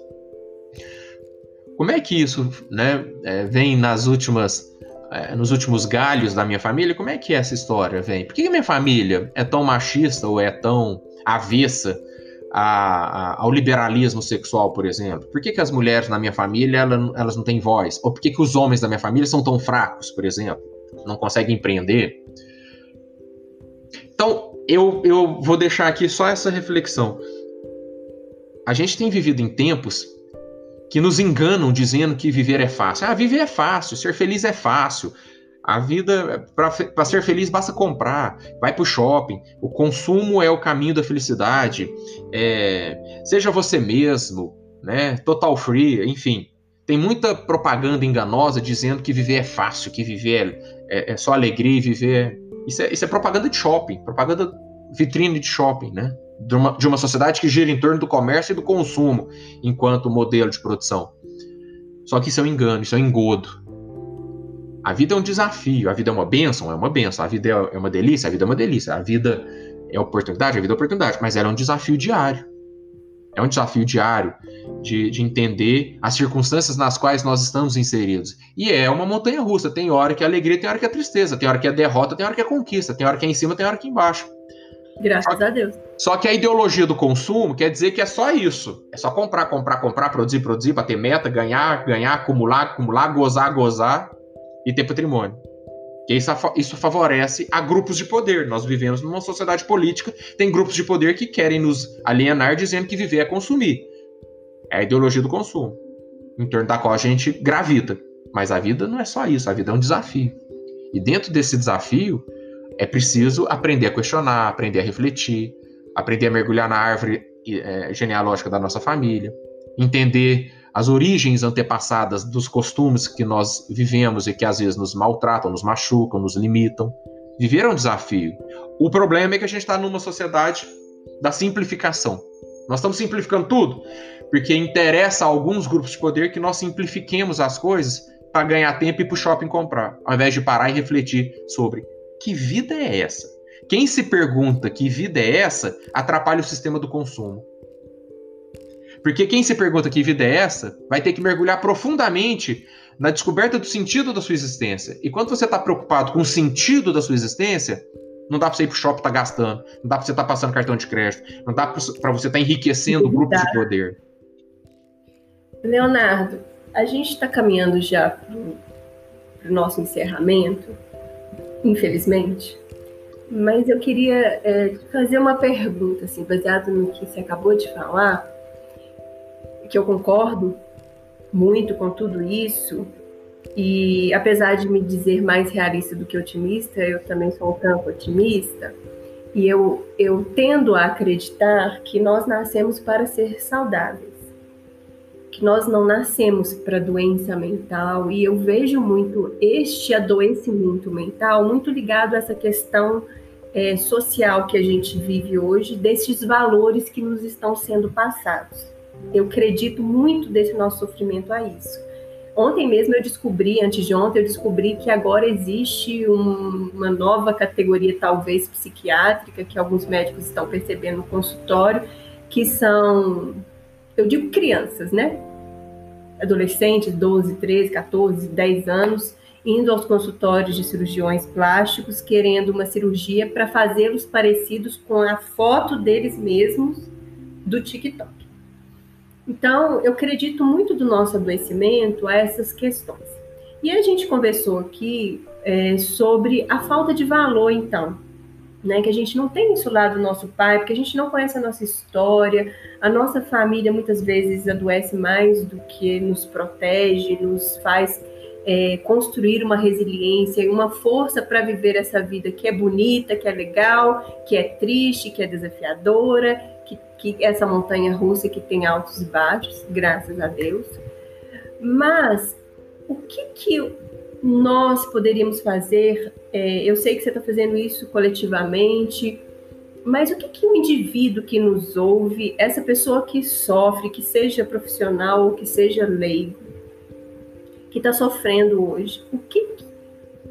Speaker 2: Como é que isso né, é, vem nas últimas, é, nos últimos galhos da minha família? Como é que essa história vem? Por que, que minha família é tão machista ou é tão avessa a, a, ao liberalismo sexual, por exemplo? Por que, que as mulheres na minha família elas, elas não têm voz? Ou por que, que os homens da minha família são tão fracos, por exemplo? Não conseguem empreender? Então, eu, eu vou deixar aqui só essa reflexão. A gente tem vivido em tempos que nos enganam dizendo que viver é fácil. Ah, viver é fácil, ser feliz é fácil. A vida, para ser feliz, basta comprar, vai para o shopping. O consumo é o caminho da felicidade. É, seja você mesmo, né? Total free, enfim. Tem muita propaganda enganosa dizendo que viver é fácil, que viver é, é só alegria e viver. Isso é, isso é propaganda de shopping, propaganda vitrine de shopping, né? De uma, de uma sociedade que gira em torno do comércio e do consumo enquanto modelo de produção. Só que isso é um engano, isso é um engodo. A vida é um desafio, a vida é uma bênção, é uma bênção, a vida é, é uma delícia, a vida é uma delícia, a vida é oportunidade, a vida é oportunidade, mas ela é um desafio diário. É um desafio diário de, de entender as circunstâncias nas quais nós estamos inseridos. E é uma montanha russa. Tem hora que é alegria, tem hora que é tristeza, tem hora que é derrota, tem hora que é conquista, tem hora que é em cima, tem hora que é embaixo.
Speaker 1: Graças só, a Deus.
Speaker 2: Só que a ideologia do consumo quer dizer que é só isso. É só comprar, comprar, comprar, produzir, produzir, bater meta, ganhar, ganhar, acumular, acumular, gozar, gozar e ter patrimônio. Que isso, isso favorece a grupos de poder. Nós vivemos numa sociedade política, tem grupos de poder que querem nos alienar dizendo que viver é consumir. É a ideologia do consumo, em torno da qual a gente gravita. Mas a vida não é só isso, a vida é um desafio. E dentro desse desafio, é preciso aprender a questionar, aprender a refletir, aprender a mergulhar na árvore é, genealógica da nossa família, entender as origens antepassadas dos costumes que nós vivemos e que às vezes nos maltratam, nos machucam, nos limitam. Viver é um desafio. O problema é que a gente está numa sociedade da simplificação. Nós estamos simplificando tudo porque interessa a alguns grupos de poder que nós simplifiquemos as coisas para ganhar tempo e ir para o shopping comprar, ao invés de parar e refletir sobre que vida é essa. Quem se pergunta que vida é essa atrapalha o sistema do consumo. Porque quem se pergunta que vida é essa vai ter que mergulhar profundamente na descoberta do sentido da sua existência. E quando você está preocupado com o sentido da sua existência, não dá para você ir pro shopping estar tá gastando, não dá para você estar tá passando cartão de crédito, não dá para você estar tá enriquecendo grupos de poder.
Speaker 1: Leonardo, a gente está caminhando já para o nosso encerramento, infelizmente. Mas eu queria é, fazer uma pergunta, assim, baseado no que você acabou de falar que eu concordo muito com tudo isso, e apesar de me dizer mais realista do que otimista, eu também sou um tanto otimista, e eu, eu tendo a acreditar que nós nascemos para ser saudáveis, que nós não nascemos para doença mental, e eu vejo muito este adoecimento mental muito ligado a essa questão é, social que a gente vive hoje, desses valores que nos estão sendo passados. Eu acredito muito desse nosso sofrimento a isso. Ontem mesmo eu descobri, antes de ontem, eu descobri que agora existe um, uma nova categoria, talvez psiquiátrica, que alguns médicos estão percebendo no consultório, que são, eu digo crianças, né? Adolescentes, 12, 13, 14, 10 anos, indo aos consultórios de cirurgiões plásticos, querendo uma cirurgia para fazê-los parecidos com a foto deles mesmos do TikTok. Então, eu acredito muito do nosso adoecimento a essas questões. E a gente conversou aqui é, sobre a falta de valor, então, né? Que a gente não tem isso lá do nosso pai, porque a gente não conhece a nossa história, a nossa família muitas vezes adoece mais do que nos protege, nos faz é, construir uma resiliência e uma força para viver essa vida que é bonita, que é legal, que é triste, que é desafiadora, que, essa montanha russa que tem altos e baixos, graças a Deus. Mas o que, que nós poderíamos fazer? É, eu sei que você está fazendo isso coletivamente, mas o que, que o indivíduo que nos ouve, essa pessoa que sofre, que seja profissional ou que seja leigo, que está sofrendo hoje, o que,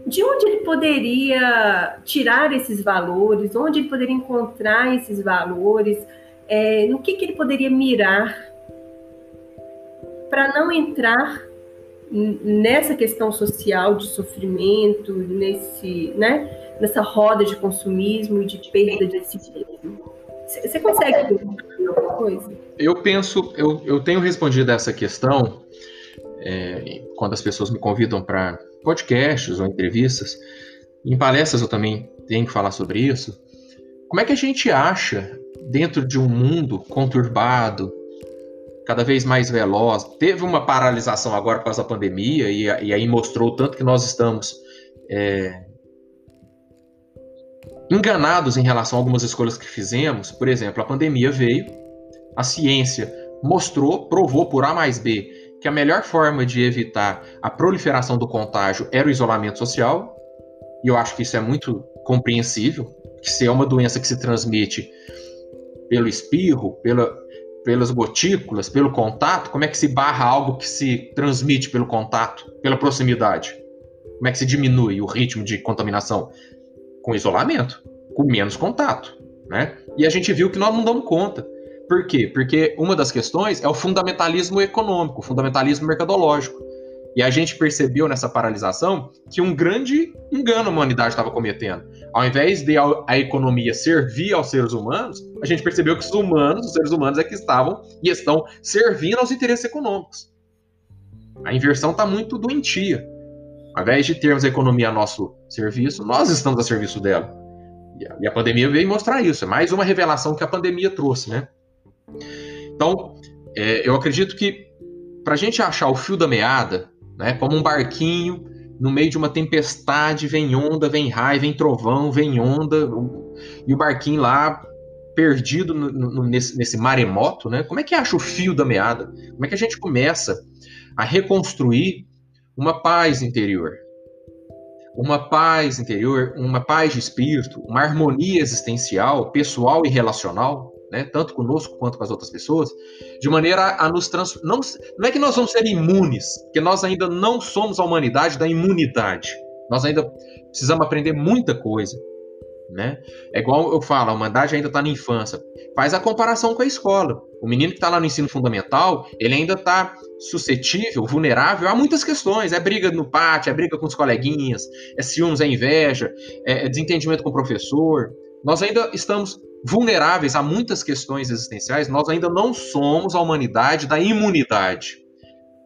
Speaker 1: de onde ele poderia tirar esses valores, onde ele poderia encontrar esses valores, é, no que, que ele poderia mirar para não entrar nessa questão social de sofrimento, nesse, né, nessa roda de consumismo e de perda de si mesmo. Você consegue alguma coisa?
Speaker 2: Eu penso, eu, eu tenho respondido essa questão é, quando as pessoas me convidam para podcasts ou entrevistas. Em palestras eu também tenho que falar sobre isso. Como é que a gente acha, dentro de um mundo conturbado, cada vez mais veloz. Teve uma paralisação agora por causa da pandemia, e, e aí mostrou o tanto que nós estamos é, enganados em relação a algumas escolhas que fizemos. Por exemplo, a pandemia veio, a ciência mostrou, provou por A mais B que a melhor forma de evitar a proliferação do contágio era o isolamento social, e eu acho que isso é muito compreensível, que se é uma doença que se transmite pelo espirro, pela, pelas gotículas, pelo contato, como é que se barra algo que se transmite pelo contato, pela proximidade? Como é que se diminui o ritmo de contaminação? Com isolamento, com menos contato, né? E a gente viu que nós não damos conta. Por quê? Porque uma das questões é o fundamentalismo econômico, o fundamentalismo mercadológico. E a gente percebeu nessa paralisação que um grande engano a humanidade estava cometendo. Ao invés de a, economia servir aos seres humanos, a gente percebeu que os humanos, os seres humanos, é que estavam e estão servindo aos interesses econômicos. A inversão está muito doentia. Ao invés de termos a economia a nosso serviço, nós estamos a serviço dela. E a pandemia veio mostrar isso. É mais uma revelação que a pandemia trouxe, né? Então, é, eu acredito que para a gente achar o fio da meada, né? Como um barquinho no meio de uma tempestade, vem onda, vem raio, vem trovão, vem onda, e o barquinho lá perdido no, no, nesse, nesse maremoto, né? Como é que acha o fio da meada? Como é que a gente começa a reconstruir uma paz interior? Uma paz interior, uma paz de espírito, uma harmonia existencial, pessoal e relacional, né, tanto conosco quanto com as outras pessoas, de maneira a nos transformar. Não, não é que nós vamos ser imunes, porque nós ainda não somos a humanidade da imunidade. Nós ainda precisamos aprender muita coisa. Né? É igual eu falo, a humanidade ainda está na infância. Faz a comparação com a escola. O menino que está lá no ensino fundamental, ele ainda está suscetível, vulnerável a muitas questões. É briga no pátio, é briga com os coleguinhas, é ciúmes, é inveja, é desentendimento com o professor. Nós ainda estamos vulneráveis a muitas questões existenciais, nós ainda não somos a humanidade da imunidade,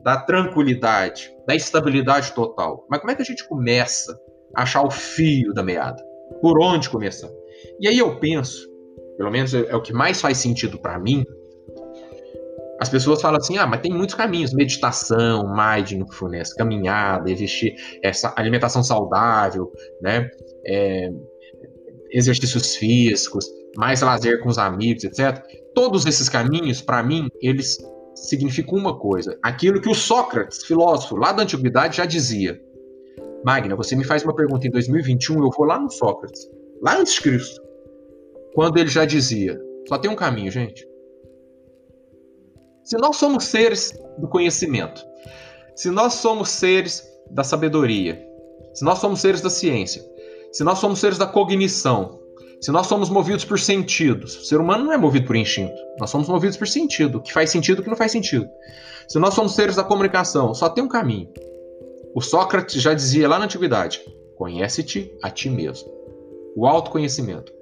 Speaker 2: da tranquilidade, da estabilidade total. Mas como é que a gente começa a achar o fio da meada? Por onde começar? E aí eu penso, pelo menos é, é o que mais faz sentido para mim. As pessoas falam assim: ah, mas tem muitos caminhos, meditação, mindfulness, caminhada, existir essa alimentação saudável, né? É, exercícios físicos, mais lazer com os amigos, etc. Todos esses caminhos, para mim, eles significam uma coisa. Aquilo que o Sócrates, filósofo lá da antiguidade, já dizia. Magna, você me faz uma pergunta em 2021, eu vou lá no Sócrates, lá antes de Cristo, quando ele já dizia: só tem um caminho, gente. Se nós somos seres do conhecimento, se nós somos seres da sabedoria, se nós somos seres da ciência, se nós somos seres da cognição, se nós somos movidos por sentidos, o ser humano não é movido por instinto, nós somos movidos por sentido, o que faz sentido o que não faz sentido. Se nós somos seres da comunicação, só tem um caminho. O Sócrates já dizia lá na antiguidade: conhece-te a ti mesmo. O autoconhecimento.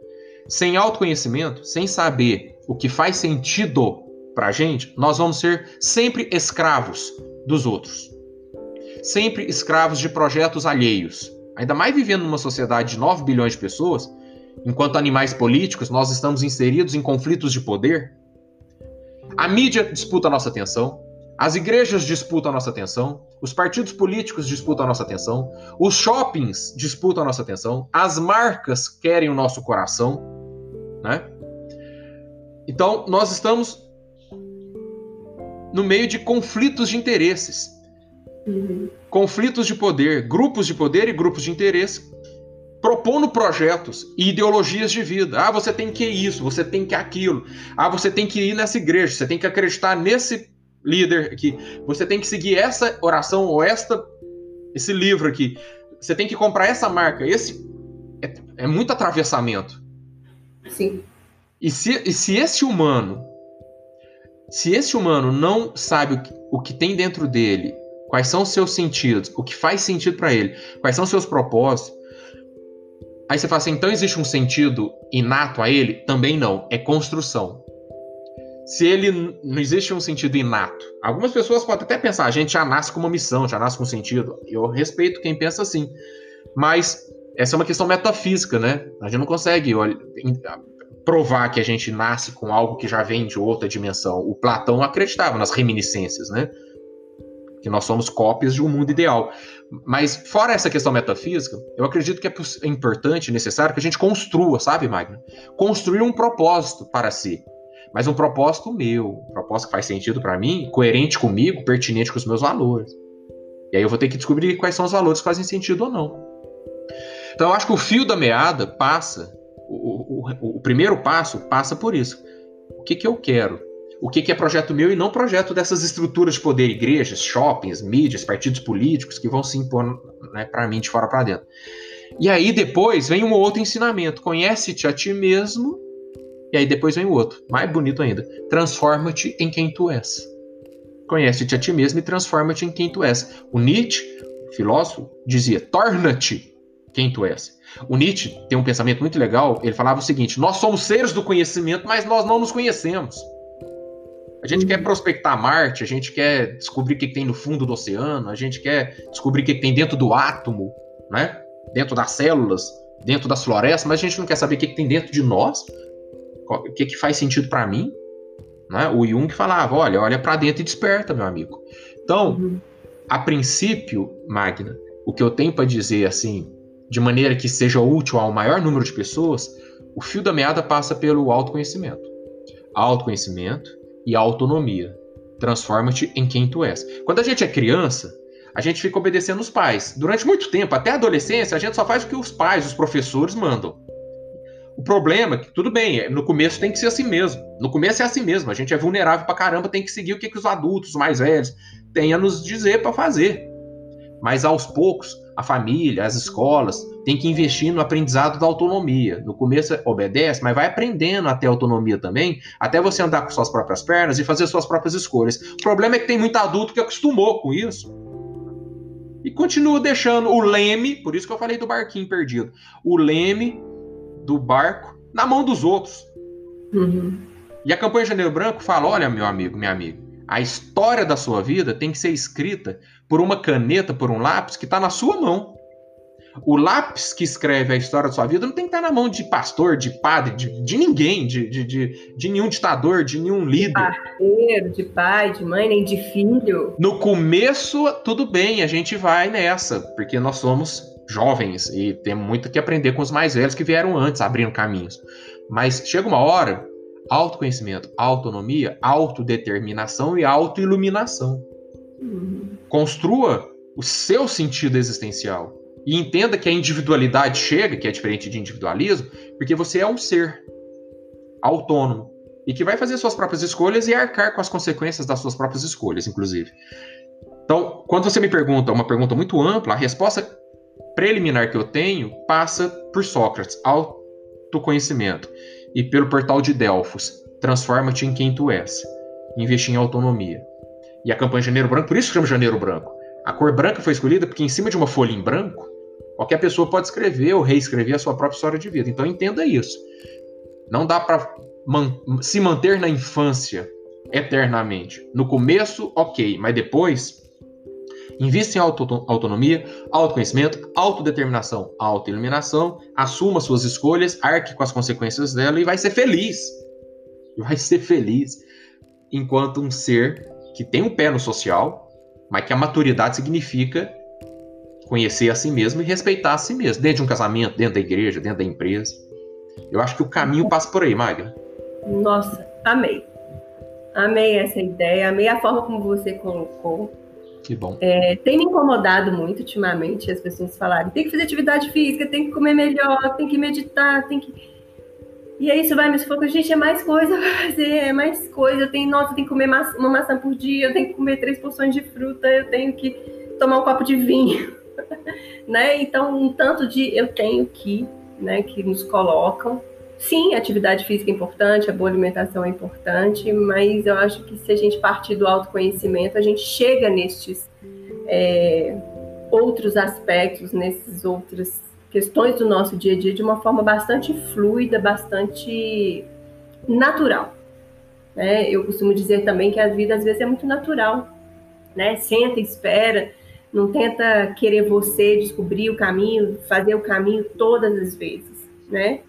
Speaker 2: Sem autoconhecimento, sem saber o que faz sentido para a gente, nós vamos ser sempre escravos dos outros. Sempre escravos de projetos alheios. Ainda mais vivendo numa sociedade de 9 bilhões de pessoas, enquanto animais políticos, nós estamos inseridos em conflitos de poder. A mídia disputa a nossa atenção, as igrejas disputam a nossa atenção, os partidos políticos disputam a nossa atenção, os shoppings disputam a nossa atenção, as marcas querem o nosso coração, né? Então, nós estamos no meio de conflitos de interesses. Uhum. Conflitos de poder, grupos de poder e grupos de interesse propondo projetos e ideologias de vida. Ah, você tem que isso, você tem que aquilo. Ah, você tem que ir nessa igreja, você tem que acreditar nesse líder aqui. Você tem que seguir essa oração ou esta esse livro aqui. Você tem que comprar essa marca. Esse é, é muito atravessamento.
Speaker 1: Sim.
Speaker 2: E se, e se esse humano, se esse humano não sabe o que, o que tem dentro dele, quais são os seus sentidos, o que faz sentido para ele, quais são os seus propósitos, aí você fala assim, então existe um sentido inato a ele? Também não, é construção se ele não existe um sentido inato. Algumas pessoas podem até pensar, a gente já nasce com uma missão, já nasce com um sentido. Eu respeito quem pensa assim. Mas essa é uma questão metafísica, né? A gente não consegue provar que a gente nasce com algo que já vem de outra dimensão. O Platão acreditava nas reminiscências, né? Que nós somos cópias de um mundo ideal. Mas, fora essa questão metafísica, eu acredito que é, é importante, necessário que a gente construa, sabe, Magno? Construir um propósito para si mas um propósito meu, um propósito que faz sentido para mim, coerente comigo, pertinente com os meus valores. E aí eu vou ter que descobrir quais são os valores que fazem sentido ou não. Então eu acho que o fio da meada passa, o, o, o primeiro passo passa por isso. O que, que eu quero? O que, que é projeto meu e não projeto dessas estruturas de poder, igrejas, shoppings, mídias, partidos políticos que vão se impor né, para mim de fora para dentro. E aí depois vem um outro ensinamento: conhece-te a ti mesmo e aí depois vem o outro, mais bonito ainda. Transforma-te em quem tu és. Conhece-te a ti mesmo e transforma-te em quem tu és. O Nietzsche, o filósofo, dizia: torna-te quem tu és. O Nietzsche tem um pensamento muito legal. Ele falava o seguinte: nós somos seres do conhecimento, mas nós não nos conhecemos. A gente quer prospectar Marte, a gente quer descobrir o que tem no fundo do oceano, a gente quer descobrir o que tem dentro do átomo, né? dentro das células, dentro das florestas, mas a gente não quer saber o que tem dentro de nós o que, que faz sentido para mim. Né? O Jung falava: olha, olha para dentro e desperta, meu amigo. Então, uhum. a princípio, Magna, o que eu tenho para dizer assim, de maneira que seja útil ao maior número de pessoas, o fio da meada passa pelo autoconhecimento. Autoconhecimento e autonomia. Transforma-te em quem tu és. Quando a gente é criança, a gente fica obedecendo os pais. Durante muito tempo, até a adolescência, a gente só faz o que os pais, os professores mandam. O problema é que, tudo bem, é, no começo tem que ser assim mesmo. No começo é assim mesmo. A gente é vulnerável pra caramba, tem que seguir o que, que os adultos, os mais velhos, têm a nos dizer para fazer. Mas aos poucos, a família, as escolas, tem que investir no aprendizado da autonomia. No começo obedece, mas vai aprendendo até autonomia também, até você andar com suas próprias pernas e fazer suas próprias escolhas. O problema é que tem muito adulto que acostumou com isso. E continua deixando o leme, por isso que eu falei do barquinho perdido, o leme do barco na mão dos outros. Uhum. E a campanha Janeiro Branco fala: olha, meu amigo, minha amiga, a história da sua vida tem que ser escrita por uma caneta, por um lápis que está na sua mão. O lápis que escreve a história da sua vida não tem que estar tá na mão de pastor, de padre, de, de ninguém, de, de, de, de, nenhum ditador, de nenhum líder. De
Speaker 1: parceiro, de pai, de mãe, nem de filho.
Speaker 2: No começo, tudo bem, a gente vai nessa, porque nós somos jovens e temos muito que aprender com os mais velhos que vieram antes, abrindo caminhos. Mas chega uma hora, autoconhecimento, autonomia, autodeterminação e autoiluminação. Uhum. Construa o seu sentido existencial e entenda que a individualidade chega, que é diferente de individualismo, porque você é um ser autônomo e que vai fazer suas próprias escolhas e arcar com as consequências das suas próprias escolhas, inclusive. Então, quando você me pergunta uma pergunta muito ampla, a resposta preliminar que eu tenho passa por Sócrates, autoconhecimento, e pelo portal de Delfos, transforma-te em quem tu és, investir em autonomia. E a campanha Janeiro Branco, por isso chama Janeiro Branco. A cor branca foi escolhida porque em cima de uma folha em branco, qualquer pessoa pode escrever ou reescrever a sua própria história de vida. Então entenda isso. Não dá para man se manter na infância eternamente. No começo, ok, mas depois Invista em auto autonomia, autoconhecimento, autodeterminação, autoiluminação, assuma suas escolhas, arque com as consequências dela e vai ser feliz. Vai ser feliz enquanto um ser que tem um pé no social, mas que a maturidade significa conhecer a si mesmo e respeitar a si mesmo, dentro de um casamento, dentro da igreja, dentro da empresa. Eu acho que o caminho passa por aí, Magna.
Speaker 1: Nossa, amei. Amei essa ideia, amei a forma como você colocou.
Speaker 2: Que bom.
Speaker 1: É, tem me incomodado muito ultimamente as pessoas falarem: tem que fazer atividade física, tem que comer melhor, tem que meditar, tem que. E aí isso vai me sufocar. Gente, é mais coisa pra fazer, é mais coisa. Eu tenho, nossa, eu tenho que comer uma maçã por dia, eu tenho que comer três porções de fruta, eu tenho que tomar um copo de vinho. né? Então, um tanto de eu tenho que, né, que nos colocam Sim, atividade física é importante, a boa alimentação é importante, mas eu acho que se a gente partir do autoconhecimento, a gente chega nestes é, outros aspectos, nesses outras questões do nosso dia a dia de uma forma bastante fluida, bastante natural. Né? Eu costumo dizer também que a vida às vezes é muito natural, né? Senta, espera, não tenta querer você descobrir o caminho, fazer o caminho todas as vezes, né?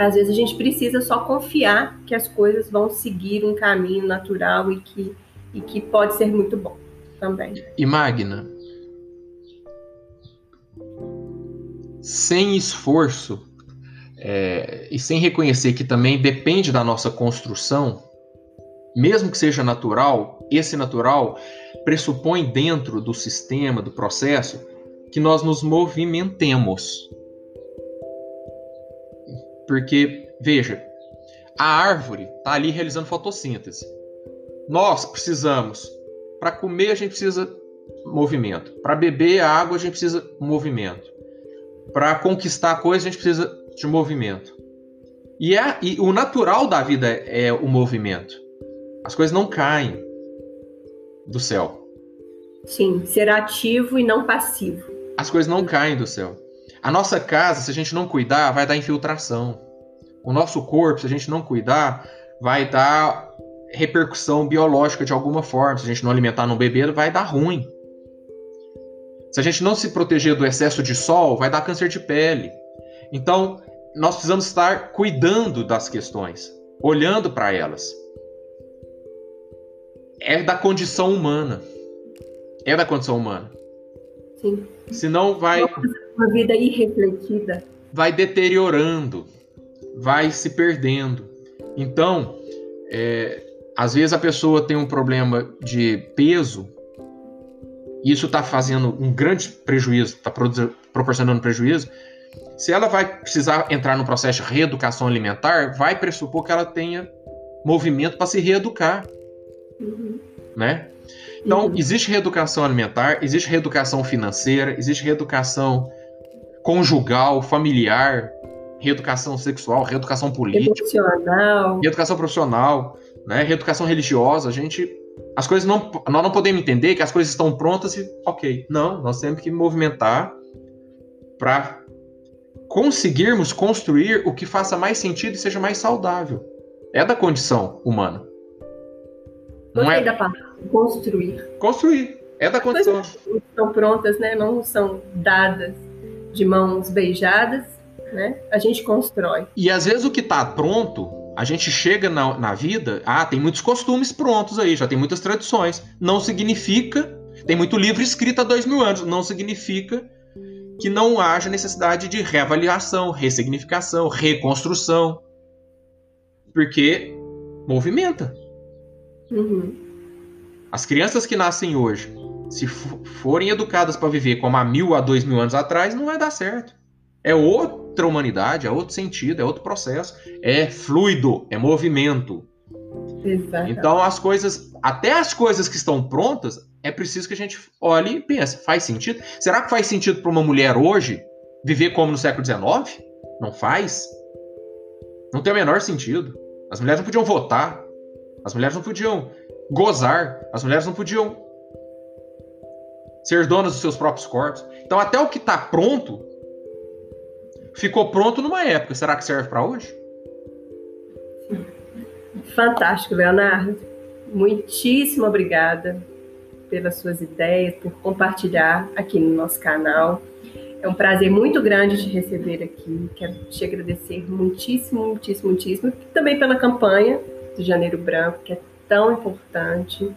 Speaker 1: às vezes a gente precisa só confiar que as coisas vão seguir um caminho natural e que, e que pode ser muito bom também.
Speaker 2: E Magna, sem esforço é, e sem reconhecer que também depende da nossa construção, mesmo que seja natural, esse natural pressupõe dentro do sistema, do processo, que nós nos movimentemos. Porque, veja, a árvore está ali realizando fotossíntese. Nós precisamos, para comer, a gente precisa movimento. Para beber a água, a gente precisa movimento. Para conquistar a coisa, a gente precisa de movimento. E, é, e o natural da vida é o movimento. As coisas não caem do céu.
Speaker 1: Sim, ser ativo e não passivo.
Speaker 2: As coisas não caem do céu. A nossa casa, se a gente não cuidar, vai dar infiltração. O nosso corpo, se a gente não cuidar, vai dar repercussão biológica de alguma forma. Se a gente não alimentar, não beber, vai dar ruim. Se a gente não se proteger do excesso de sol, vai dar câncer de pele. Então, nós precisamos estar cuidando das questões, olhando para elas. É da condição humana. É da condição humana.
Speaker 1: Sim.
Speaker 2: Senão vai.
Speaker 1: Uma vida irrefletida.
Speaker 2: Vai deteriorando, vai se perdendo. Então, é, às vezes a pessoa tem um problema de peso, e isso está fazendo um grande prejuízo, está proporcionando prejuízo. Se ela vai precisar entrar no processo de reeducação alimentar, vai pressupor que ela tenha movimento para se reeducar. Uhum. Né? Então, uhum. existe reeducação alimentar, existe reeducação financeira, existe reeducação conjugal, familiar, reeducação sexual, reeducação política, reeducação profissional, né, reeducação religiosa. A gente, as coisas não, nós não podemos entender que as coisas estão prontas e ok. Não, nós temos que movimentar para conseguirmos construir o que faça mais sentido e seja mais saudável. É da condição humana.
Speaker 1: Não é da palavra construir.
Speaker 2: Construir. É da condição. As
Speaker 1: coisas estão prontas, né? Não são dadas de mãos beijadas, né? A gente constrói.
Speaker 2: E às vezes o que está pronto, a gente chega na, na vida, ah, tem muitos costumes prontos aí, já tem muitas tradições. Não significa, tem muito livro escrito há dois mil anos, não significa que não haja necessidade de reavaliação, ressignificação, reconstrução. Porque movimenta.
Speaker 1: Uhum.
Speaker 2: As crianças que nascem hoje, se forem educadas para viver como há mil a dois mil anos atrás, não vai dar certo. É outra humanidade, é outro sentido, é outro processo. É fluido, é movimento.
Speaker 1: Exato.
Speaker 2: Então as coisas, até as coisas que estão prontas, é preciso que a gente olhe e pense, faz sentido? Será que faz sentido para uma mulher hoje viver como no século XIX? Não faz. Não tem o menor sentido. As mulheres não podiam votar. As mulheres não podiam gozar, as mulheres não podiam ser donas dos seus próprios corpos. Então, até o que está pronto ficou pronto numa época. Será que serve para hoje?
Speaker 1: Fantástico, Leonardo. Muitíssimo obrigada pelas suas ideias, por compartilhar aqui no nosso canal. É um prazer muito grande te receber aqui. Quero te agradecer muitíssimo, muitíssimo, muitíssimo. Também pela campanha do Janeiro Branco, que é tão importante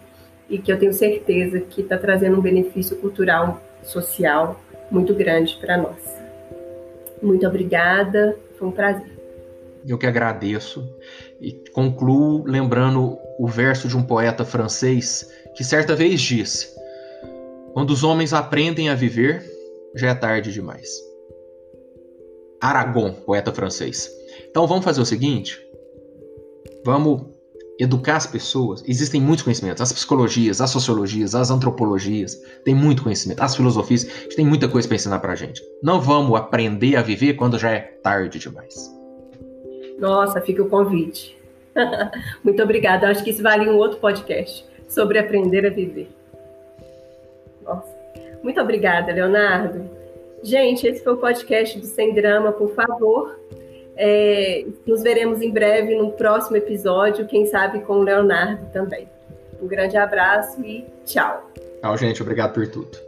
Speaker 1: e que eu tenho certeza que está trazendo um benefício cultural, social muito grande para nós. Muito obrigada, foi um prazer.
Speaker 2: Eu que agradeço e concluo lembrando o verso de um poeta francês que certa vez disse: Quando os homens aprendem a viver, já é tarde demais. Aragon, poeta francês. Então vamos fazer o seguinte: vamos educar as pessoas. Existem muitos conhecimentos, as psicologias, as sociologias, as antropologias, tem muito conhecimento, as filosofias, tem muita coisa para ensinar pra gente. Não vamos aprender a viver quando já é tarde demais.
Speaker 1: Nossa, fica o convite. muito obrigada. Acho que isso vale um outro podcast sobre aprender a viver. Nossa. Muito obrigada, Leonardo. Gente, esse foi o podcast do Sem Drama, por favor. É, nos veremos em breve no próximo episódio, quem sabe com o Leonardo também. Um grande abraço e tchau.
Speaker 2: Tchau, gente. Obrigado por tudo.